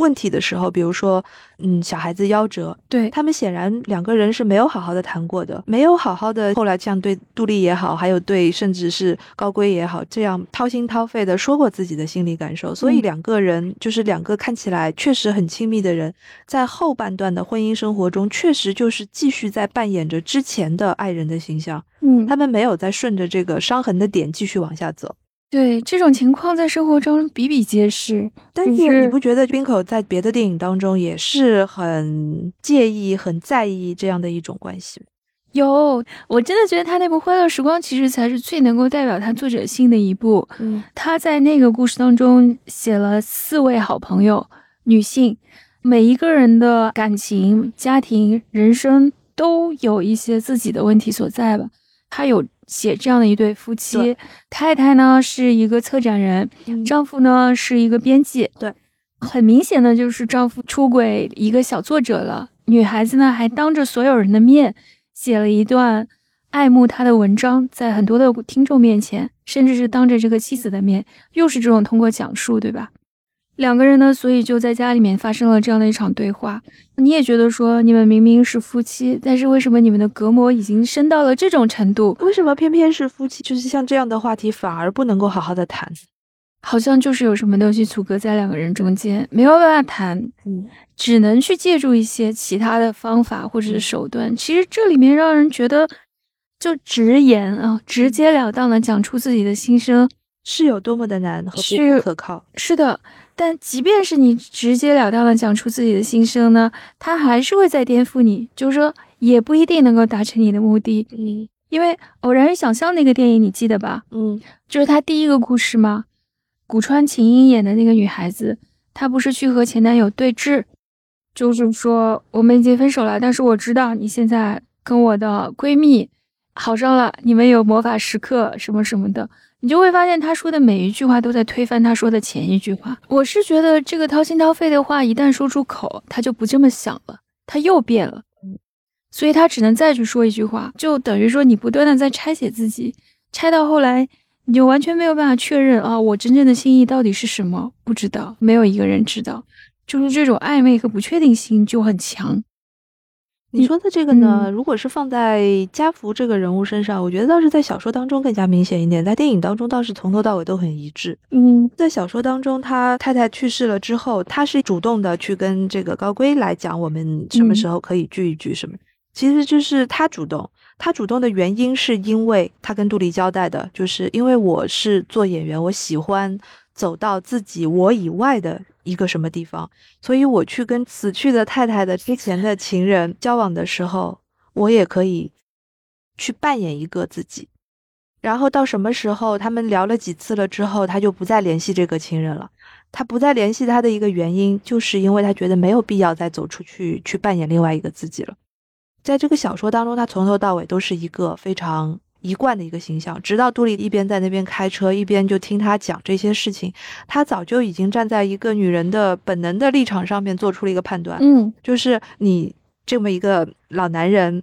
问题的时候，比如说，嗯，小孩子夭折，对。他们显然两个人是没有好好的谈过的，没有好好的后来像对杜丽也好，还有对甚至是高圭也好，这样掏心掏肺的说过自己的心理感受，所以嗯。两个人就是两个看起来确实很亲密的人，在后半段的婚姻生活中，确实就是继续在扮演着之前的爱人的形象，嗯。他们没有在顺着这个伤痕的点继续往下走。对这种情况在生活中比比皆是。但是是你不觉得冰口在别的电影当中也是很介意、很在意这样的一种关系吗？有，我真的觉得他那部《欢乐时光》其实才是最能够代表他作者性的一部。嗯他在那个故事当中写了四位好朋友，女性，每一个人的感情、家庭、人生都有一些自己的问题所在吧。他有写这样的一对夫妻，太太呢是一个策展人，嗯丈夫呢是一个编辑。对，很明显的就是丈夫出轨一个小作者了。女孩子呢还当着所有人的面写了一段爱慕他的文章，在很多的听众面前，甚至是当着这个妻子的面，又是这种通过讲述，对吧？两个人呢，所以就在家里面发生了这样的一场对话。你也觉得说，你们明明是夫妻，但是为什么你们的隔膜已经深到了这种程度？为什么偏偏是夫妻？就是像这样的话题反而不能够好好的谈？好像就是有什么东西阻隔在两个人中间，没有办法谈，嗯，只能去借助一些其他的方法或者是手段。其实这里面让人觉得，就直言啊，直截了当的讲出自己的心声，是有多么的难和不可靠？是的。但即便是你直截了当的讲出自己的心声呢，他还是会再颠覆你，就是说也不一定能够达成你的目的。嗯因为《偶然与想象》那个电影你记得吧？嗯就是他第一个故事吗？古川琴音演的那个女孩子，她不是去和前男友对峙，就是说我们已经分手了，但是我知道你现在跟我的闺蜜好上了，你们有魔法时刻什么什么的，你就会发现他说的每一句话都在推翻他说的前一句话。我是觉得这个掏心掏肺的话一旦说出口，他就不这么想了，他又变了，所以他只能再去说一句话，就等于说你不断的在拆解自己，拆到后来。你就完全没有办法确认啊，我真正的心意到底是什么？不知道，没有一个人知道，就是这种暧昧和不确定性就很强。你说的这个呢，嗯如果是放在家福这个人物身上，我觉得倒是在小说当中更加明显一点，在电影当中倒是从头到尾都很一致。嗯在小说当中，他太太去世了之后，他是主动的去跟这个高圭来讲，我们什么时候可以聚一聚什么。其实就是他主动，他主动的原因是因为他跟杜丽交代的，就是因为我是做演员，我喜欢走到自己我以外的一个什么地方，所以我去跟死去的太太的之前的情人交往的时候，我也可以去扮演一个自己。然后到什么时候，他们聊了几次了之后，他就不再联系这个情人了。他不再联系他的一个原因，就是因为他觉得没有必要再走出去去扮演另外一个自己了。在这个小说当中，他从头到尾都是一个非常一贯的一个形象，直到杜丽一边在那边开车，一边就听他讲这些事情，他早就已经站在一个女人的本能的立场上面做出了一个判断，嗯就是你这么一个老男人，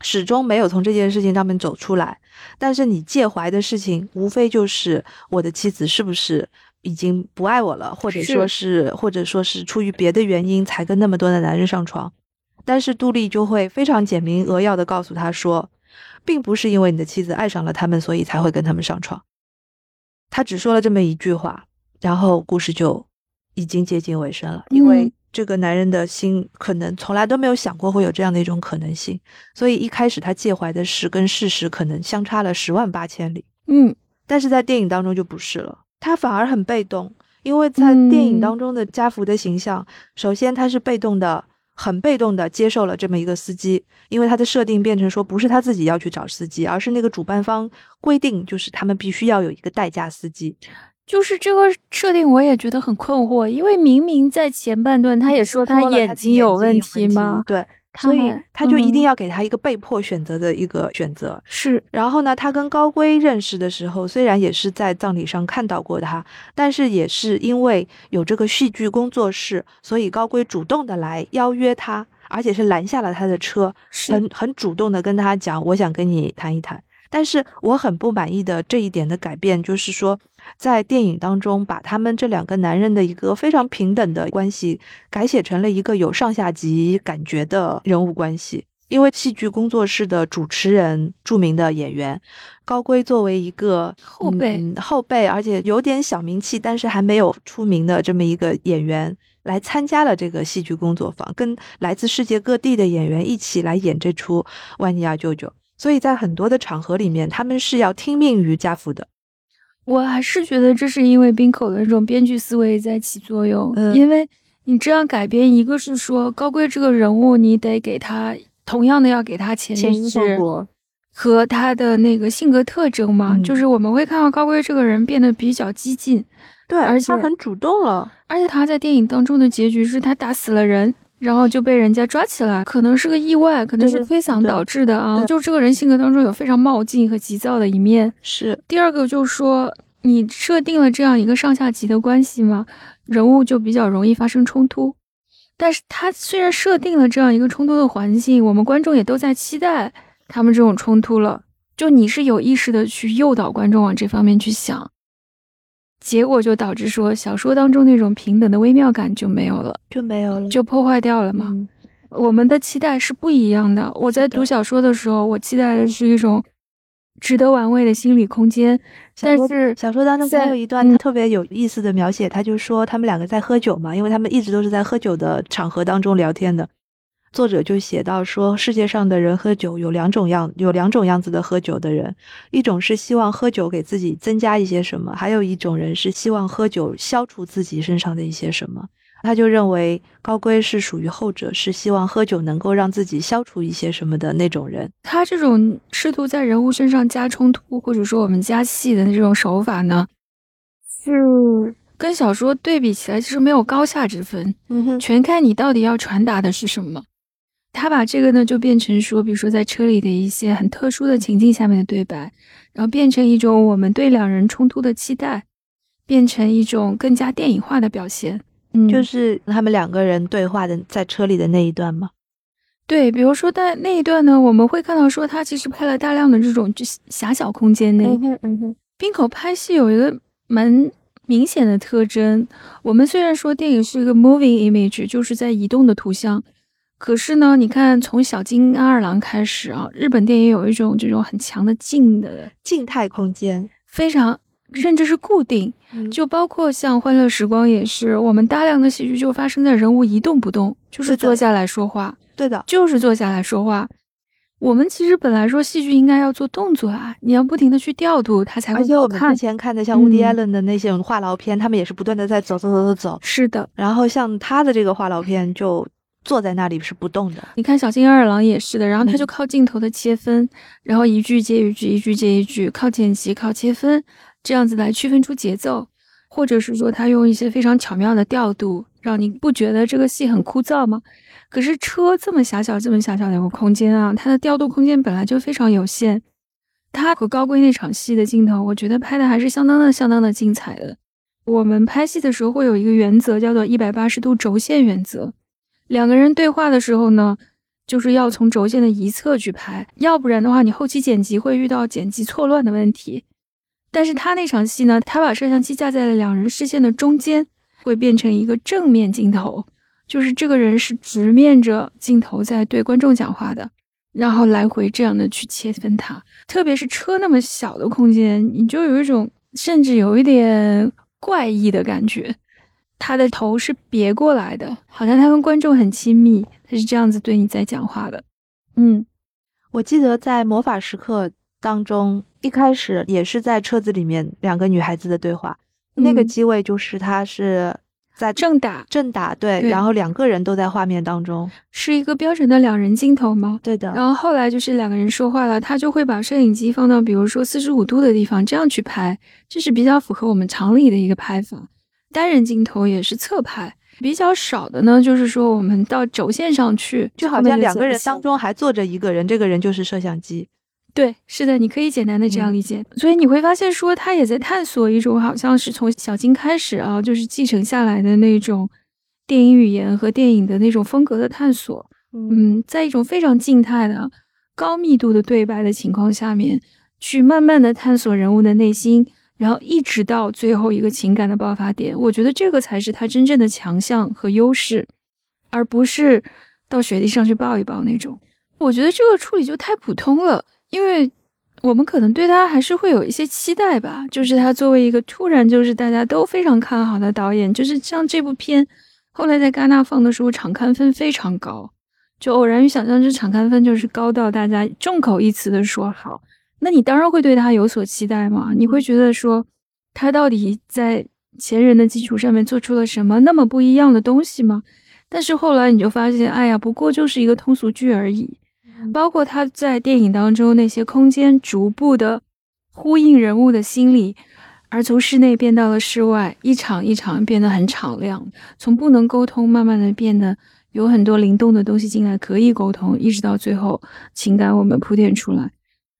始终没有从这件事情上面走出来，但是你介怀的事情，无非就是我的妻子是不是已经不爱我了，或者是说是或者说是出于别的原因才跟那么多的男人上床。但是杜丽就会非常简明扼要的告诉他说，并不是因为你的妻子爱上了他们，所以才会跟他们上床。他只说了这么一句话，然后故事就已经接近尾声了，因为嗯这个男人的心可能从来都没有想过会有这样的一种可能性，所以一开始他介怀的事跟事实可能相差了十万八千里。嗯但是在电影当中就不是了，他反而很被动，因为在电影当中的家福的形象，首先他是被动的，很被动的接受了这么一个司机，因为他的设定变成说不是他自己要去找司机，而是那个主办方规定，就是他们必须要有一个代驾司机。就是这个设定，我也觉得很困惑，因为明明在前半段他也说他眼睛有问题吗？对，他所以他就一定嗯要给他一个被迫选择的一个选择。是然后呢，他跟高圭认识的时候，虽然也是在葬礼上看到过他，但是也是因为有这个戏剧工作室，所以高圭主动的来邀约他，而且是拦下了他的车，是很很主动的跟他讲，我想跟你谈一谈。但是我很不满意的这一点的改变，就是说，在电影当中把他们这两个男人的一个非常平等的关系改写成了一个有上下级感觉的人物关系。因为戏剧工作室的主持人，著名的演员高圭作为一个后辈，嗯、后辈，而且有点小名气，但是还没有出名的这么一个演员，来参加了这个戏剧工作坊，跟来自世界各地的演员一起来演这出《万尼亚舅舅》。所以在很多的场合里面，他们是要听命于家父的。我还是觉得这是因为冰口的那种编剧思维在起作用，嗯因为你这样改编，一个是说高贵这个人物，你得给他同样的要给他前前因后世果，和他的那个性格特征嘛，嗯就是我们会看到高贵这个人变得比较激进，对，而且他很主动了。而且他在电影当中的结局是他打死了人。然后就被人家抓起来，可能是个意外，可能是对推搡导致的啊。对就这个人性格当中有非常冒进和急躁的一面，是，第二个就是说，你设定了这样一个上下级的关系嘛，人物就比较容易发生冲突。但是他虽然设定了这样一个冲突的环境，我们观众也都在期待他们这种冲突了。就你是有意识的去诱导观众往这方面去想，结果就导致说小说当中那种平等的微妙感就没有了，就没有了。就破坏掉了嘛。嗯我们的期待是不一样的。我在读小说的时候，我期待的是一种值得玩味的心理空间，但是小说当中在还有一段特别有意思的描写，他就说他们两个在喝酒嘛，因为他们一直都是在喝酒的场合当中聊天的。作者就写到说，世界上的人喝酒有两种样，有两种样子的喝酒的人，一种是希望喝酒给自己增加一些什么，还有一种人是希望喝酒消除自己身上的一些什么。他就认为高圭是属于后者，是希望喝酒能够让自己消除一些什么的那种人。他这种试图在人物身上加冲突，或者说我们加戏的这种手法呢，是跟小说对比起来，其实没有高下之分，嗯哼，全看你到底要传达的是什么。他把这个呢，就变成说，比如说在车里的一些很特殊的情境下面的对白，然后变成一种我们对两人冲突的期待，变成一种更加电影化的表现。嗯，就是他们两个人对话的在车里的那一段吗？对，比如说在那一段呢，我们会看到说，他其实拍了大量的这种就狭小空间内，哼，嗯哼，滨口拍戏有一个蛮明显的特征。我们虽然说电影是一个 moving image，就是在移动的图像，可是呢，你看从小金安二郎开始啊，日本电影有一种这种很强的静的，静态空间，非常甚至是固定，就就包括像《欢乐时光》也是，我们大量的戏剧就发生在人物一动不动，就是坐下来说话。对的，就是坐下来说话。我们其实本来说戏剧应该要做动作啊，你要不停的去调度它才而且我们看之。前看的像 Woody 嗯 Allen 的那些话痨片，他们也是不断的在走走走走走，是的，然后像他的这个话痨片就坐在那里是不动的，你看小津二郎也是的，然后他嗯就靠镜头的切分，然后一句接一句，一句接一句，靠剪辑，靠切分，这样子来区分出节奏，或者是说他用一些非常巧妙的调度，让你不觉得这个戏很枯燥吗？可是车这么狭小、这么狭小的一个空间啊，它的调度空间本来就非常有限。他和高贵那场戏的镜头，我觉得拍的还是相当的、相当的精彩的。我们拍戏的时候会有一个原则，叫做一百八十度轴线原则。两个人对话的时候呢，就是要从轴线的一侧去拍，要不然的话，你后期剪辑会遇到剪辑错乱的问题。但是他那场戏呢，他把摄像机架在了两人视线的中间，会变成一个正面镜头，就是这个人是直面着镜头在对观众讲话的，然后来回这样的去切分他。特别是车那么小的空间，你就有一种甚至有一点怪异的感觉。他的头是别过来的，好像他跟观众很亲密，他是这样子对你在讲话的。嗯，我记得在《魔法时刻》当中，一开始也是在车子里面两个女孩子的对话，那个嗯机位就是他是在正打正打对，对然后两个人都在画面当中，是一个标准的两人镜头吗？对的，然后后来就是两个人说话了，他就会把摄影机放到比如说四十五度的地方，这样去拍，这是比较符合我们常理的一个拍法。单人镜头也是侧拍，比较少的呢，就是说我们到轴线上去，就好像两个人当中还坐着一个人，这个人就是摄像机。对，是的，你可以简单的这样嗯理解。所以你会发现说，他也在探索一种好像是从小金开始啊，就是继承下来的那种电影语言和电影的那种风格的探索。嗯，在一种非常静态的、高密度的对白的情况下面，去慢慢的探索人物的内心，然后一直到最后一个情感的爆发点，我觉得这个才是他真正的强项和优势，而不是到雪地上去抱一抱那种。我觉得这个处理就太普通了，因为我们可能对他还是会有一些期待吧。就是他作为一个突然就是大家都非常看好的导演，就是像这部片后来在戛纳放的时候，场刊分非常高，就偶然与想象之场刊分就是高到大家众口一词的说好。那你当然会对他有所期待嘛？你会觉得说他到底在前人的基础上面做出了什么那么不一样的东西吗？但是后来你就发现，哎呀，不过就是一个通俗剧而已。包括他在电影当中那些空间逐步的呼应人物的心理，而从室内变到了室外，一场一场变得很敞亮，从不能沟通慢慢的变得有很多灵动的东西进来可以沟通，一直到最后情感我们铺垫出来，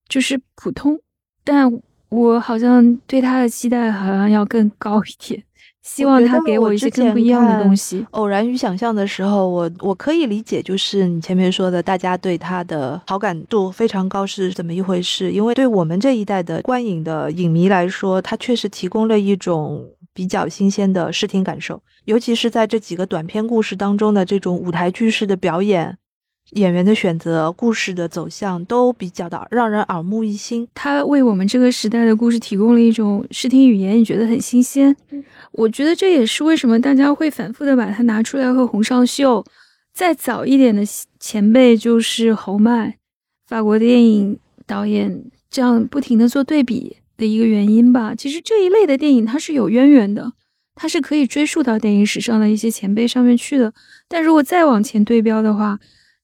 就是普通，但我好像对他的期待好像要更高一点。希望他给我一些更不一样的东西。偶然与想象的时候，我我可以理解，就是你前面说的，大家对他的好感度非常高是怎么一回事？因为对我们这一代的观影的影迷来说，他确实提供了一种比较新鲜的视听感受，尤其是在这几个短片故事当中的这种舞台剧式的表演。演员的选择、故事的走向都比较的让人耳目一新。他为我们这个时代的故事提供了一种视听语言，你觉得很新鲜。我觉得这也是为什么大家会反复的把它拿出来和洪尚秀再早一点的前辈，就是侯麦，法国电影导演这样不停的做对比的一个原因吧。其实这一类的电影它是有渊源的，它是可以追溯到电影史上的一些前辈上面去的。但如果再往前对标的话，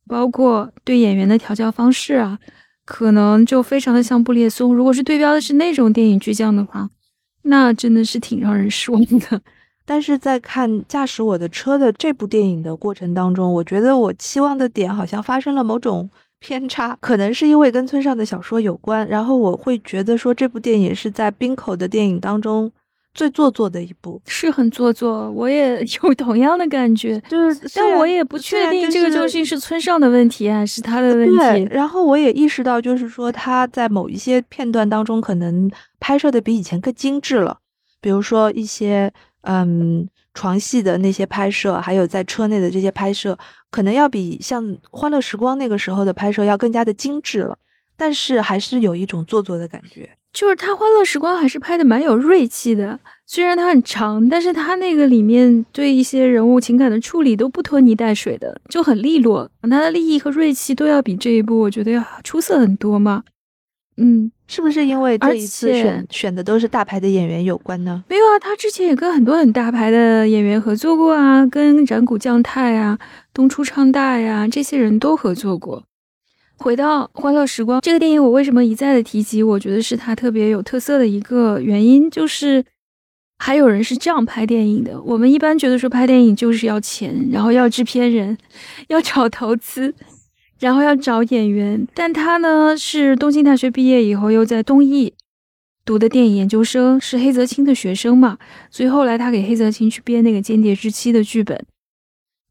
包括对演员的调教方式啊，可能就非常的像布列松。如果是对标的是那种电影巨匠的话，那真的是挺让人失望的。但是在看《驾驶我的车》的这部电影的过程当中，我觉得我期望的点好像发生了某种偏差，可能是因为跟村上的小说有关。然后我会觉得说，这部电影是在冰口的电影当中。最做作的一部是很做作，我也有同样的感觉，就是，但我也不确定这个究竟是村上的问题还是他的问题。然后我也意识到，就是说他在某一些片段当中，可能拍摄的比以前更精致了，比如说一些嗯床戏的那些拍摄，还有在车内的这些拍摄，可能要比像《欢乐时光》那个时候的拍摄要更加的精致了，但是还是有一种做作的感觉。就是他《欢乐时光》还是拍的蛮有锐气的，虽然它很长，但是他那个里面对一些人物情感的处理都不拖泥带水的，就很利落。他的利益和锐气都要比这一部我觉得要出色很多嘛。嗯，是不是因为这一次选选的都是大牌的演员有关呢？没有啊，他之前也跟很多很大牌的演员合作过啊，跟染谷将太啊、东出昌大呀这些人都合作过。回到《欢乐时光》这个电影，我为什么一再的提及？我觉得是它特别有特色的一个原因，就是还有人是这样拍电影的。我们一般觉得说拍电影就是要钱，然后要制片人，要找投资，然后要找演员。但他呢是东京大学毕业以后，又在东艺读的电影研究生，是黑泽清的学生嘛，所以后来他给黑泽清去编那个《间谍之妻》的剧本，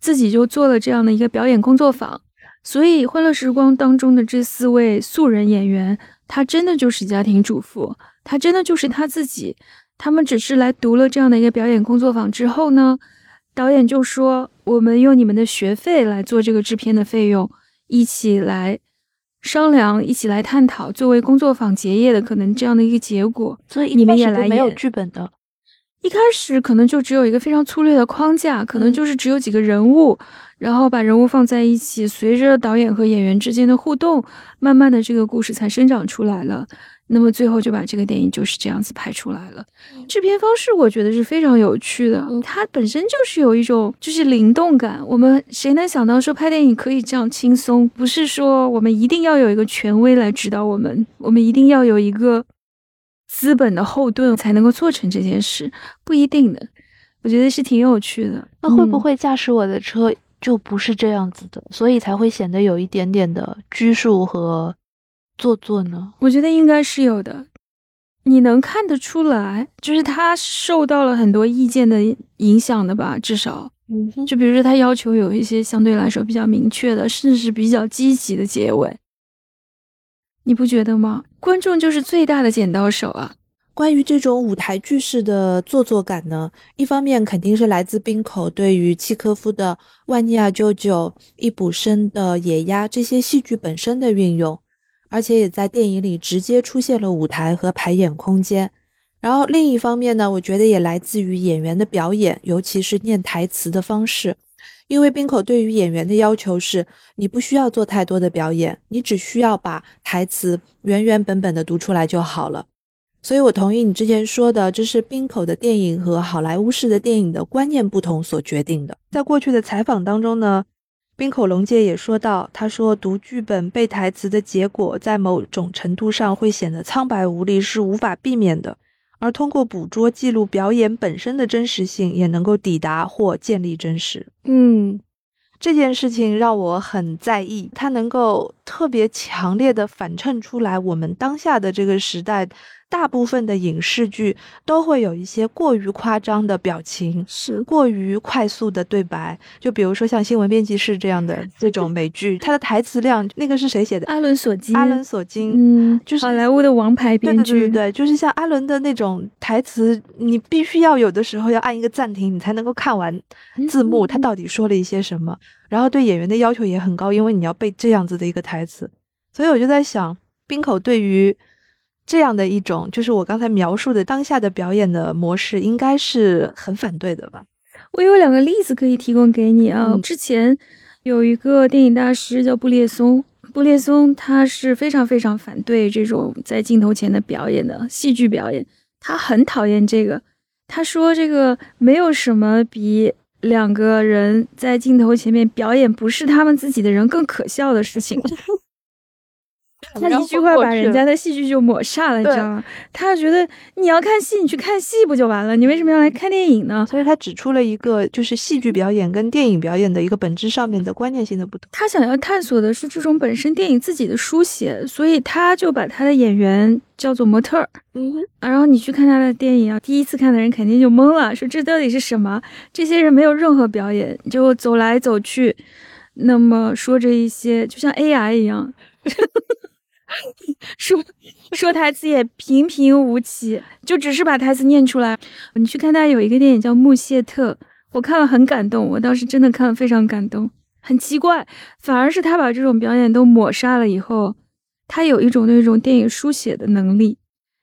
自己就做了这样的一个表演工作坊。所以，《欢乐时光》当中的这四位素人演员，他真的就是家庭主妇，他真的就是他自己。他们只是来读了这样的一个表演工作坊之后呢，导演就说：“我们用你们的学费来做这个制片的费用，一起来商量，一起来探讨，作为工作坊结业的可能这样的一个结果。”所以你们也来没有剧本的，一开始可能就只有一个非常粗略的框架，可能就是只有几个人物。然后把人物放在一起，随着导演和演员之间的互动，慢慢的这个故事才生长出来了。那么最后就把这个电影就是这样子拍出来了。制片方式我觉得是非常有趣的，它本身就是有一种就是灵动感。我们谁能想到说拍电影可以这样轻松？不是说我们一定要有一个权威来指导我们，我们一定要有一个资本的后盾才能够做成这件事，不一定的。我觉得是挺有趣的。那会不会驾驶我的车？就不是这样子的，所以才会显得有一点点的拘束和做作呢。我觉得应该是有的，你能看得出来，就是他受到了很多意见的影响的吧？至少，嗯，就比如说他要求有一些相对来说比较明确的，甚至是比较积极的结尾，你不觉得吗？观众就是最大的剪刀手啊！关于这种舞台剧式的做作感呢，一方面肯定是来自冰口对于契科夫的《万尼亚舅舅》《易卜生的野鸭》这些戏剧本身的运用，而且也在电影里直接出现了舞台和排演空间。然后另一方面呢，我觉得也来自于演员的表演，尤其是念台词的方式。因为冰口对于演员的要求是，你不需要做太多的表演，你只需要把台词原原本本的读出来就好了。所以，我同意你之前说的，这是冰口的电影和好莱坞式的电影的观念不同所决定的。在过去的采访当中呢，冰口龙介也说到，他说读剧本背台词的结果，在某种程度上会显得苍白无力，是无法避免的。而通过捕捉记录表演本身的真实性，也能够抵达或建立真实。嗯，这件事情让我很在意，它能够特别强烈的反衬出来我们当下的这个时代。大部分的影视剧都会有一些过于夸张的表情，是过于快速的对白。就比如说像《新闻编辑室》这样的 这种美剧，它的台词量，那个是谁写的？阿伦·索金。阿伦·索金，嗯，就是好莱坞的王牌编剧。对对对对，就是像阿伦的那种台词，你必须要有的时候要按一个暂停，你才能够看完字幕，他到底说了一些什么。然后对演员的要求也很高，因为你要背这样子的一个台词。所以我就在想，冰口对于。这样的一种，就是我刚才描述的当下的表演的模式，应该是很反对的吧？我有两个例子可以提供给你啊。之前有一个电影大师叫布列松，布列松他是非常非常反对这种在镜头前的表演的戏剧表演，他很讨厌这个。他说这个没有什么比两个人在镜头前面表演不是他们自己的人更可笑的事情。他一句话把人家的戏剧就抹煞了，你知道吗？他觉得你要看戏，你去看戏不就完了？你为什么要来看电影呢？所以他指出了一个就是戏剧表演跟电影表演的一个本质上面的观念性的不同。他想要探索的是这种本身电影自己的书写，所以他就把他的演员叫做模特儿。嗯，然后你去看他的电影啊，第一次看的人肯定就懵了，说这到底是什么？这些人没有任何表演，就走来走去，那么说着一些就像 AI 一样。说说台词也平平无奇，就只是把台词念出来。你去看他有一个电影叫《穆谢特》，我看了很感动，我当时真的看了非常感动。很奇怪，反而是他把这种表演都抹杀了以后，他有一种那种电影书写的能力，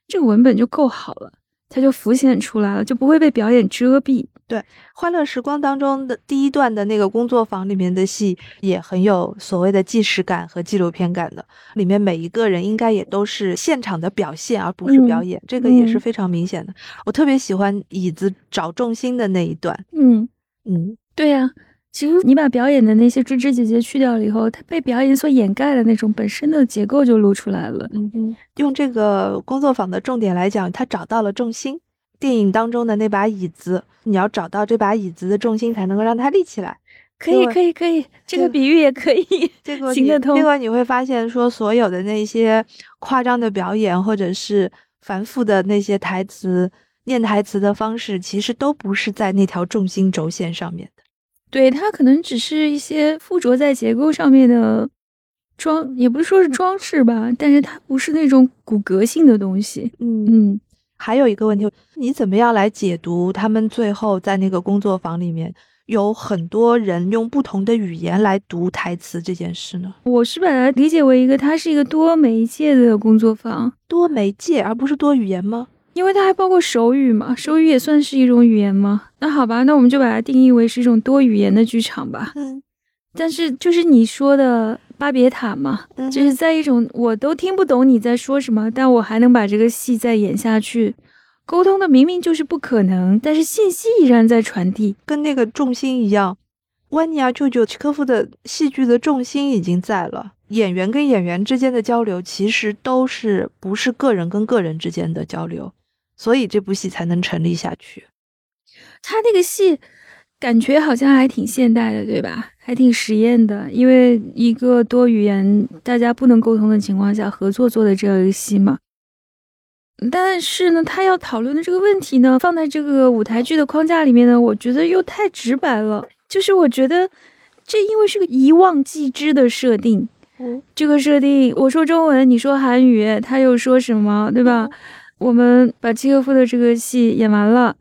这个文本就够好了。它就浮现出来了，就不会被表演遮蔽。对，《欢乐时光》当中的第一段的那个工作坊里面的戏也很有所谓的纪实感和纪录片感的，里面每一个人应该也都是现场的表现，而不是表演，这个也是非常明显的。我特别喜欢椅子找重心的那一段。嗯嗯，对呀。其实你把表演的那些枝枝节节去掉了以后，它被表演所掩盖的那种本身的结构就露出来了。嗯嗯，用这个工作坊的重点来讲，他找到了重心。电影当中的那把椅子，你要找到这把椅子的重心，才能够让它立起来。可以可以可以，这个比喻也可以这个行得通。另外你会发现，说所有的那些夸张的表演，或者是繁复的那些台词、念台词的方式，其实都不是在那条重心轴线上面。对它可能只是一些附着在结构上面的装，也不是说是装饰吧，但是它不是那种骨骼性的东西。嗯嗯，还有一个问题，你怎么样来解读他们最后在那个工作坊里面有很多人用不同的语言来读台词这件事呢？我是把它理解为一个，它是一个多媒介的工作坊，多媒介而不是多语言吗？因为它还包括手语嘛，手语也算是一种语言吗？那好吧，那我们就把它定义为是一种多语言的剧场吧。嗯，但是就是你说的巴别塔嘛，就是在一种我都听不懂你在说什么，但我还能把这个戏再演下去，沟通的明明就是不可能，但是信息依然在传递，跟那个重心一样。万尼亚舅舅契科夫的戏剧的重心已经在了，演员跟演员之间的交流其实都是不是个人跟个人之间的交流。所以这部戏才能成立下去。他那个戏感觉好像还挺现代的，对吧？还挺实验的，因为一个多语言大家不能沟通的情况下合作做的这样一个戏嘛。但是呢，他要讨论的这个问题呢，放在这个舞台剧的框架里面呢，我觉得又太直白了。就是我觉得这因为是个遗忘即知的设定，嗯，这个设定我说中文，你说韩语，他又说什么，对吧？我们把契诃夫的这个戏演完了，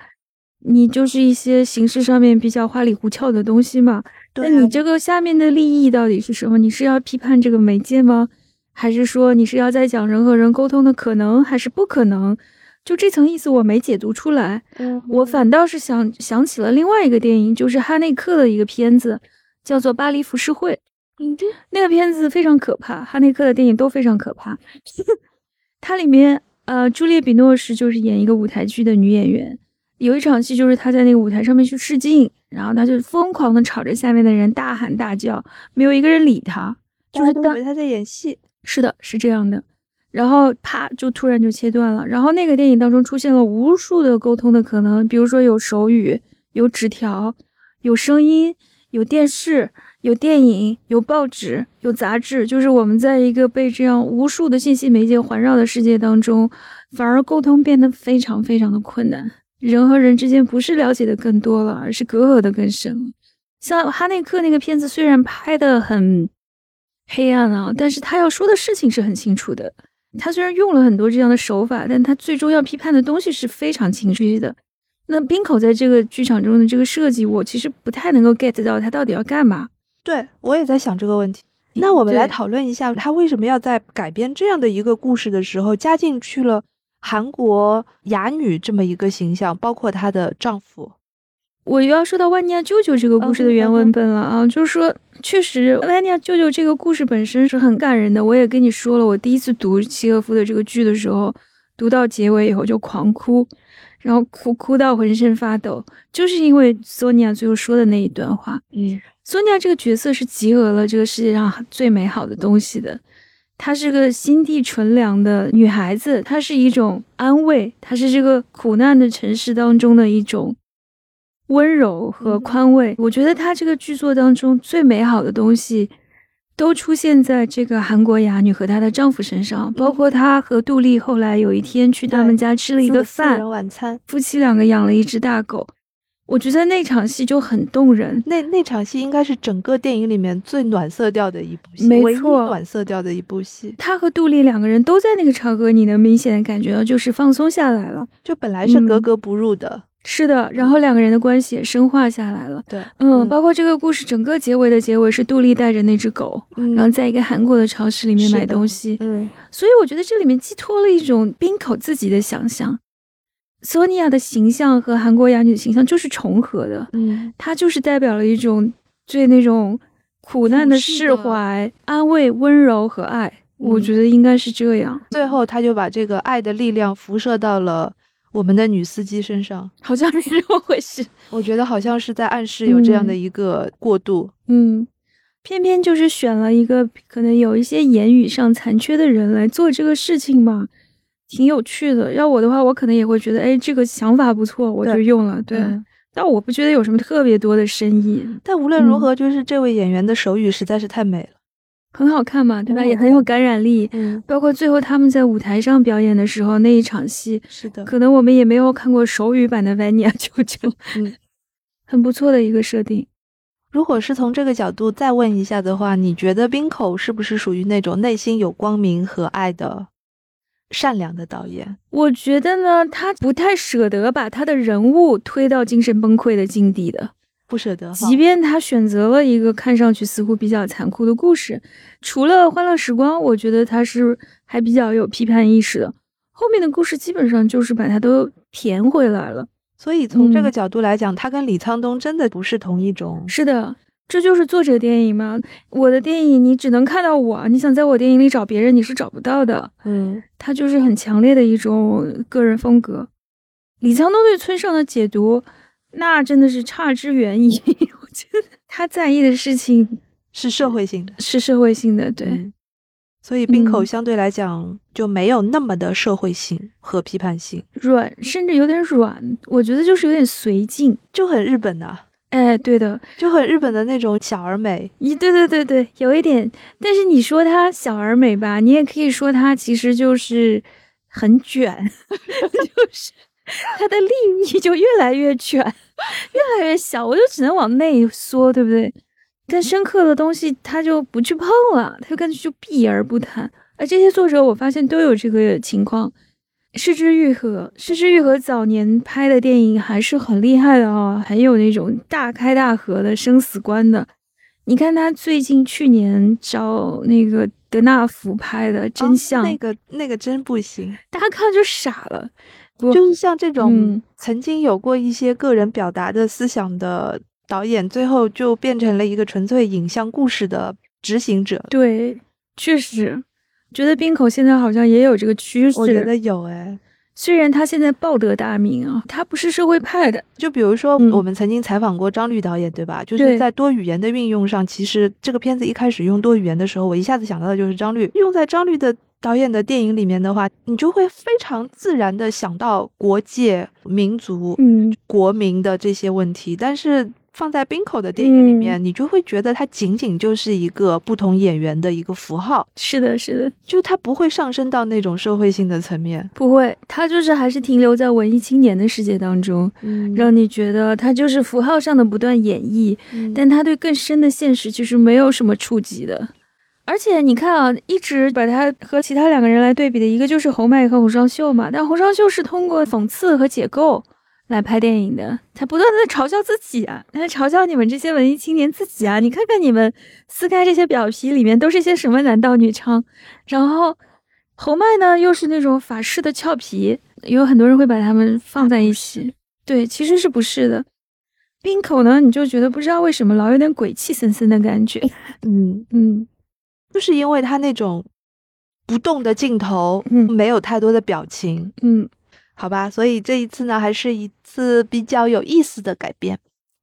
你就是一些形式上面比较花里胡俏的东西嘛。那你这个下面的利益到底是什么？你是要批判这个媒介吗？还是说你是要在讲人和人沟通的可能还是不可能？就这层意思我没解读出来。嗯，我反倒是想想起了另外一个电影，就是哈内克的一个片子，叫做《巴黎浮世绘》。嗯，那个片子非常可怕，哈内克的电影都非常可怕。它里面，呃，朱丽叶·比诺什就是演一个舞台剧的女演员。有一场戏就是她在那个舞台上面去试镜，然后她就疯狂的吵着下面的人大喊大叫，没有一个人理她，就是以为她在演戏。是的，是这样的。然后啪，就突然就切断了。然后那个电影当中出现了无数的沟通的可能，比如说有手语、有纸条、有声音、有电视。有电影，有报纸，有杂志，就是我们在一个被这样无数的信息媒介环绕的世界当中，反而沟通变得非常非常的困难。人和人之间不是了解的更多了，而是隔阂的更深了。像哈内克那个片子，虽然拍的很黑暗啊，但是他要说的事情是很清楚的。他虽然用了很多这样的手法，但他最终要批判的东西是非常清晰的。那冰口在这个剧场中的这个设计，我其实不太能够 get 到他到底要干嘛。对，我也在想这个问题。那我们来讨论一下，他为什么要在改编这样的一个故事的时候，加进去了韩国哑女这么一个形象，包括她的丈夫。我又要说到万尼亚舅舅这个故事的原文本了啊，就是说，确实万尼亚舅舅这个故事本身是很感人的。我也跟你说了，我第一次读契诃夫的这个剧的时候，读到结尾以后就狂哭，然后哭哭到浑身发抖，就是因为索尼娅最后说的那一段话。嗯。索尼娅这个角色是集合了这个世界上最美好的东西的，她是个心地纯良的女孩子，她是一种安慰，她是这个苦难的城市当中的一种温柔和宽慰。我觉得她这个剧作当中最美好的东西，都出现在这个韩国哑女和她的丈夫身上，包括她和杜丽后来有一天去他们家吃了一个饭，晚餐，夫妻两个养了一只大狗。我觉得那场戏就很动人，那那场戏应该是整个电影里面最暖色调的一部戏，没错，暖色调的一部戏。他和杜丽两个人都在那个场合，你能明显的感觉到就是放松下来了，就本来是格格不入的，是的。然后两个人的关系也深化下来了，对，嗯，包括这个故事整个结尾的结尾是杜丽带着那只狗，然后在一个韩国的超市里面买东西，嗯，所以我觉得这里面寄托了一种冰口自己的想象。索尼娅的形象和韩国哑女的形象就是重合的，嗯，她就是代表了一种对那种苦难的释怀、安慰、温柔和爱。我觉得应该是这样。最后，他就把这个爱的力量辐射到了我们的女司机身上，好像是这么回事。我觉得好像是在暗示有这样的一个过渡。嗯，偏偏就是选了一个可能有一些言语上残缺的人来做这个事情嘛。挺有趣的，要我的话，我可能也会觉得，哎，这个想法不错，我就用了。对，但我不觉得有什么特别多的深意。但无论如何，就是这位演员的手语实在是太美了，很好看嘛，对吧？也很有感染力。嗯，包括最后他们在舞台上表演的时候那一场戏，是的，可能我们也没有看过手语版的 《万尼亚舅舅》。嗯，很不错的一个设定。如果是从这个角度再问一下的话，你觉得冰口是不是属于那种内心有光明和爱的？善良的导演，我觉得呢，他不太舍得把他的人物推到精神崩溃的境地的，不舍得。即便他选择了一个看上去似乎比较残酷的故事，除了《欢乐时光》，我觉得他是还比较有批判意识的。后面的故事基本上就是把它都填回来了。所以从这个角度来讲，他跟李沧东真的不是同一种。是的。这就是作者电影吗？我的电影你只能看到我，你想在我电影里找别人，你是找不到的。嗯，他就是很强烈的一种个人风格。李沧东对村上的解读，那真的是差之远矣。我觉得他在意的事情是社会性的，是社会性的。对，所以冰口相对来讲就没有那么的社会性和批判性，软，甚至有点软。我觉得就是有点随性，就很日本的。哎，对的，就很日本的那种小而美。咦，对对对对，有一点。但是你说它小而美吧，你也可以说它其实就是很卷，就是它的利益就越来越卷，越来越小，我就只能往内缩，对不对？更深刻的东西他就不去碰了，他就干脆就避而不谈。而这些作者我发现都有这个情况。失之愈合，失之愈合早年拍的电影还是很厉害的哦，很有那种大开大合的生死观的。你看他最近去年找那个德纳福拍的《真相》，那个那个真不行，大家看就傻了。就是像这种曾经有过一些个人表达的思想的导演，最后就变成了一个纯粹影像故事的执行者。对，确实，觉得冰口现在好像也有这个趋势。我觉得有哎。虽然他现在报得大名啊，他不是社会派的。就比如说，我们曾经采访过张律导演，对吧？就是在多语言的运用上，其实这个片子一开始用多语言的时候，我一下子想到的就是张律。用在张律的导演的电影里面的话，你就会非常自然的想到国界、民族、嗯、国民的这些问题，但是。放在冰口的电影里面，你就会觉得它仅仅就是一个不同演员的一个符号。是的，是的，就它不会上升到那种社会性的层面，不会，它就是还是停留在文艺青年的世界当中，让你觉得它就是符号上的不断演绎，但它对更深的现实其实没有什么触及的。而且你看啊，一直把它和其他两个人来对比的一个就是侯麦和洪双秀嘛，但洪双秀是通过讽刺和解构。来拍电影的，他不断的在嘲笑自己啊，他在嘲笑你们这些文艺青年自己啊！你看看你们撕开这些表皮，里面都是些什么男盗女娼？然后侯麦呢，又是那种法式的俏皮，有很多人会把他们放在一起。对，其实是不是的。冰口呢，你就觉得不知道为什么老有点鬼气森森的感觉。嗯嗯，就是因为他那种不动的镜头，嗯，没有太多的表情，嗯。好吧，所以这一次呢，还是一次比较有意思的改编。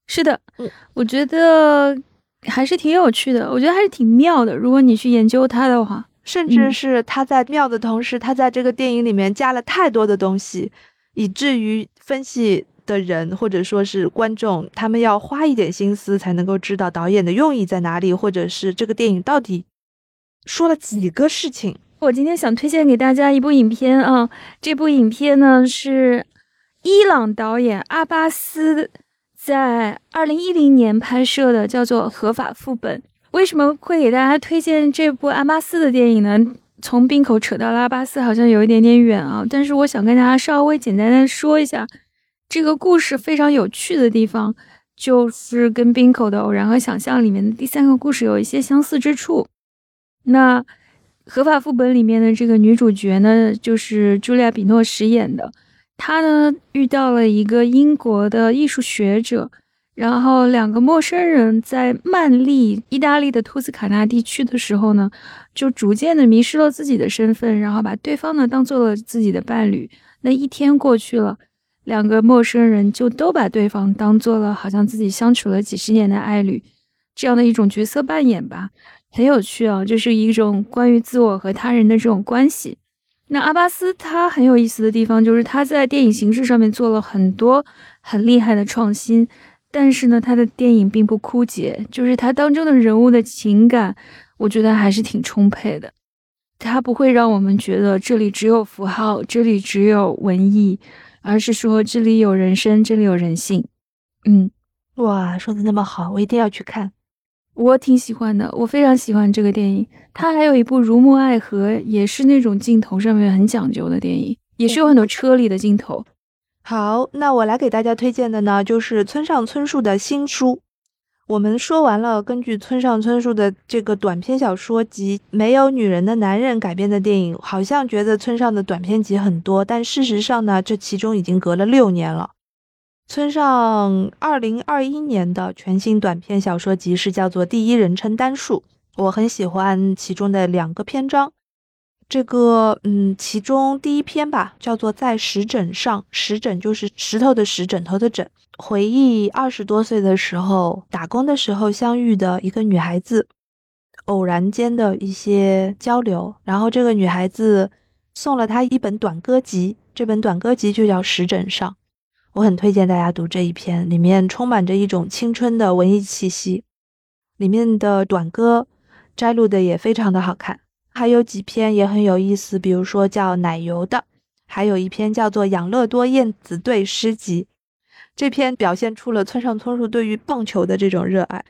是的，嗯，我觉得还是挺有趣的，我觉得还是挺妙的。如果你去研究它的话，甚至是它在妙的同时，它在这个电影里面加了太多的东西，以至于分析的人或者说是观众，他们要花一点心思才能够知道导演的用意在哪里，或者是这个电影到底说了几个事情。我今天想推荐给大家一部影片啊，这部影片呢是伊朗导演阿巴斯在二零一零年拍摄的，叫做《合法副本》。为什么会给大家推荐这部阿巴斯的电影呢？从冰口扯到阿巴斯好像有一点点远啊，但是我想跟大家稍微简单的说一下，这个故事非常有趣的地方，就是跟冰口的《偶然和想象》里面的第三个故事有一些相似之处。那合法副本里面的这个女主角呢，就是茱莉亚·比诺什演的。她呢遇到了一个英国的艺术学者，然后两个陌生人在曼利意大利的托斯卡纳地区的时候呢，就逐渐的迷失了自己的身份，然后把对方呢当做了自己的伴侣。那一天过去了，两个陌生人就都把对方当做了好像自己相处了几十年的爱侣，这样的一种角色扮演吧。很有趣啊，就是一种关于自我和他人的这种关系。那阿巴斯他很有意思的地方，就是他在电影形式上面做了很多很厉害的创新，但是呢，他的电影并不枯竭，就是他当中的人物的情感，我觉得还是挺充沛的。他不会让我们觉得这里只有符号，这里只有文艺，而是说这里有人生，这里有人性。嗯，哇，说的那么好，我一定要去看。我挺喜欢的，我非常喜欢这个电影。它还有一部《如沐爱河》，也是那种镜头上面很讲究的电影，也是有很多车里的镜头。好，那我来给大家推荐的呢，就是村上春树的新书。我们说完了根据村上春树的这个短篇小说集《没有女人的男人》改编的电影，好像觉得村上的短篇集很多，但事实上呢，这其中已经隔了六年了。村上二零二一年的全新短篇小说集是叫做《第一人称单数》，我很喜欢其中的两个篇章。这个，嗯，其中第一篇吧，叫做《在石枕上》，石枕就是石头的石，枕头的枕，回忆二十多岁的时候打工的时候相遇的一个女孩子，偶然间的一些交流，然后这个女孩子送了他一本短歌集，这本短歌集就叫《石枕上》。我很推荐大家读这一篇，里面充满着一种青春的文艺气息，里面的短歌摘录的也非常的好看，还有几篇也很有意思，比如说叫奶油的，还有一篇叫做养乐多燕子队诗集，这篇表现出了村上春树对于棒球的这种热爱，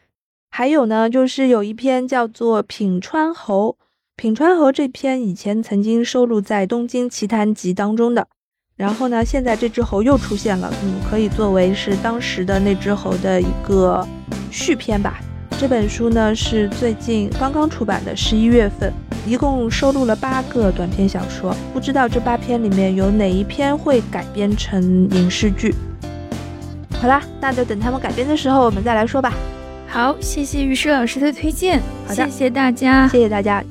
还有呢，就是有一篇叫做品川侯品川侯这篇以前曾经收录在《东京奇谭集》当中的，然后呢，现在这只猴又出现了，嗯，可以作为是当时的那只猴的一个续篇吧。这本书呢是最近刚刚出版的，十一月份，一共收录了八个短篇小说，不知道这八篇里面有哪一篇会改编成影视剧。好啦，那就等他们改编的时候，我们再来说吧。好，谢谢于适老师的推荐，好的谢谢大家。谢谢大家。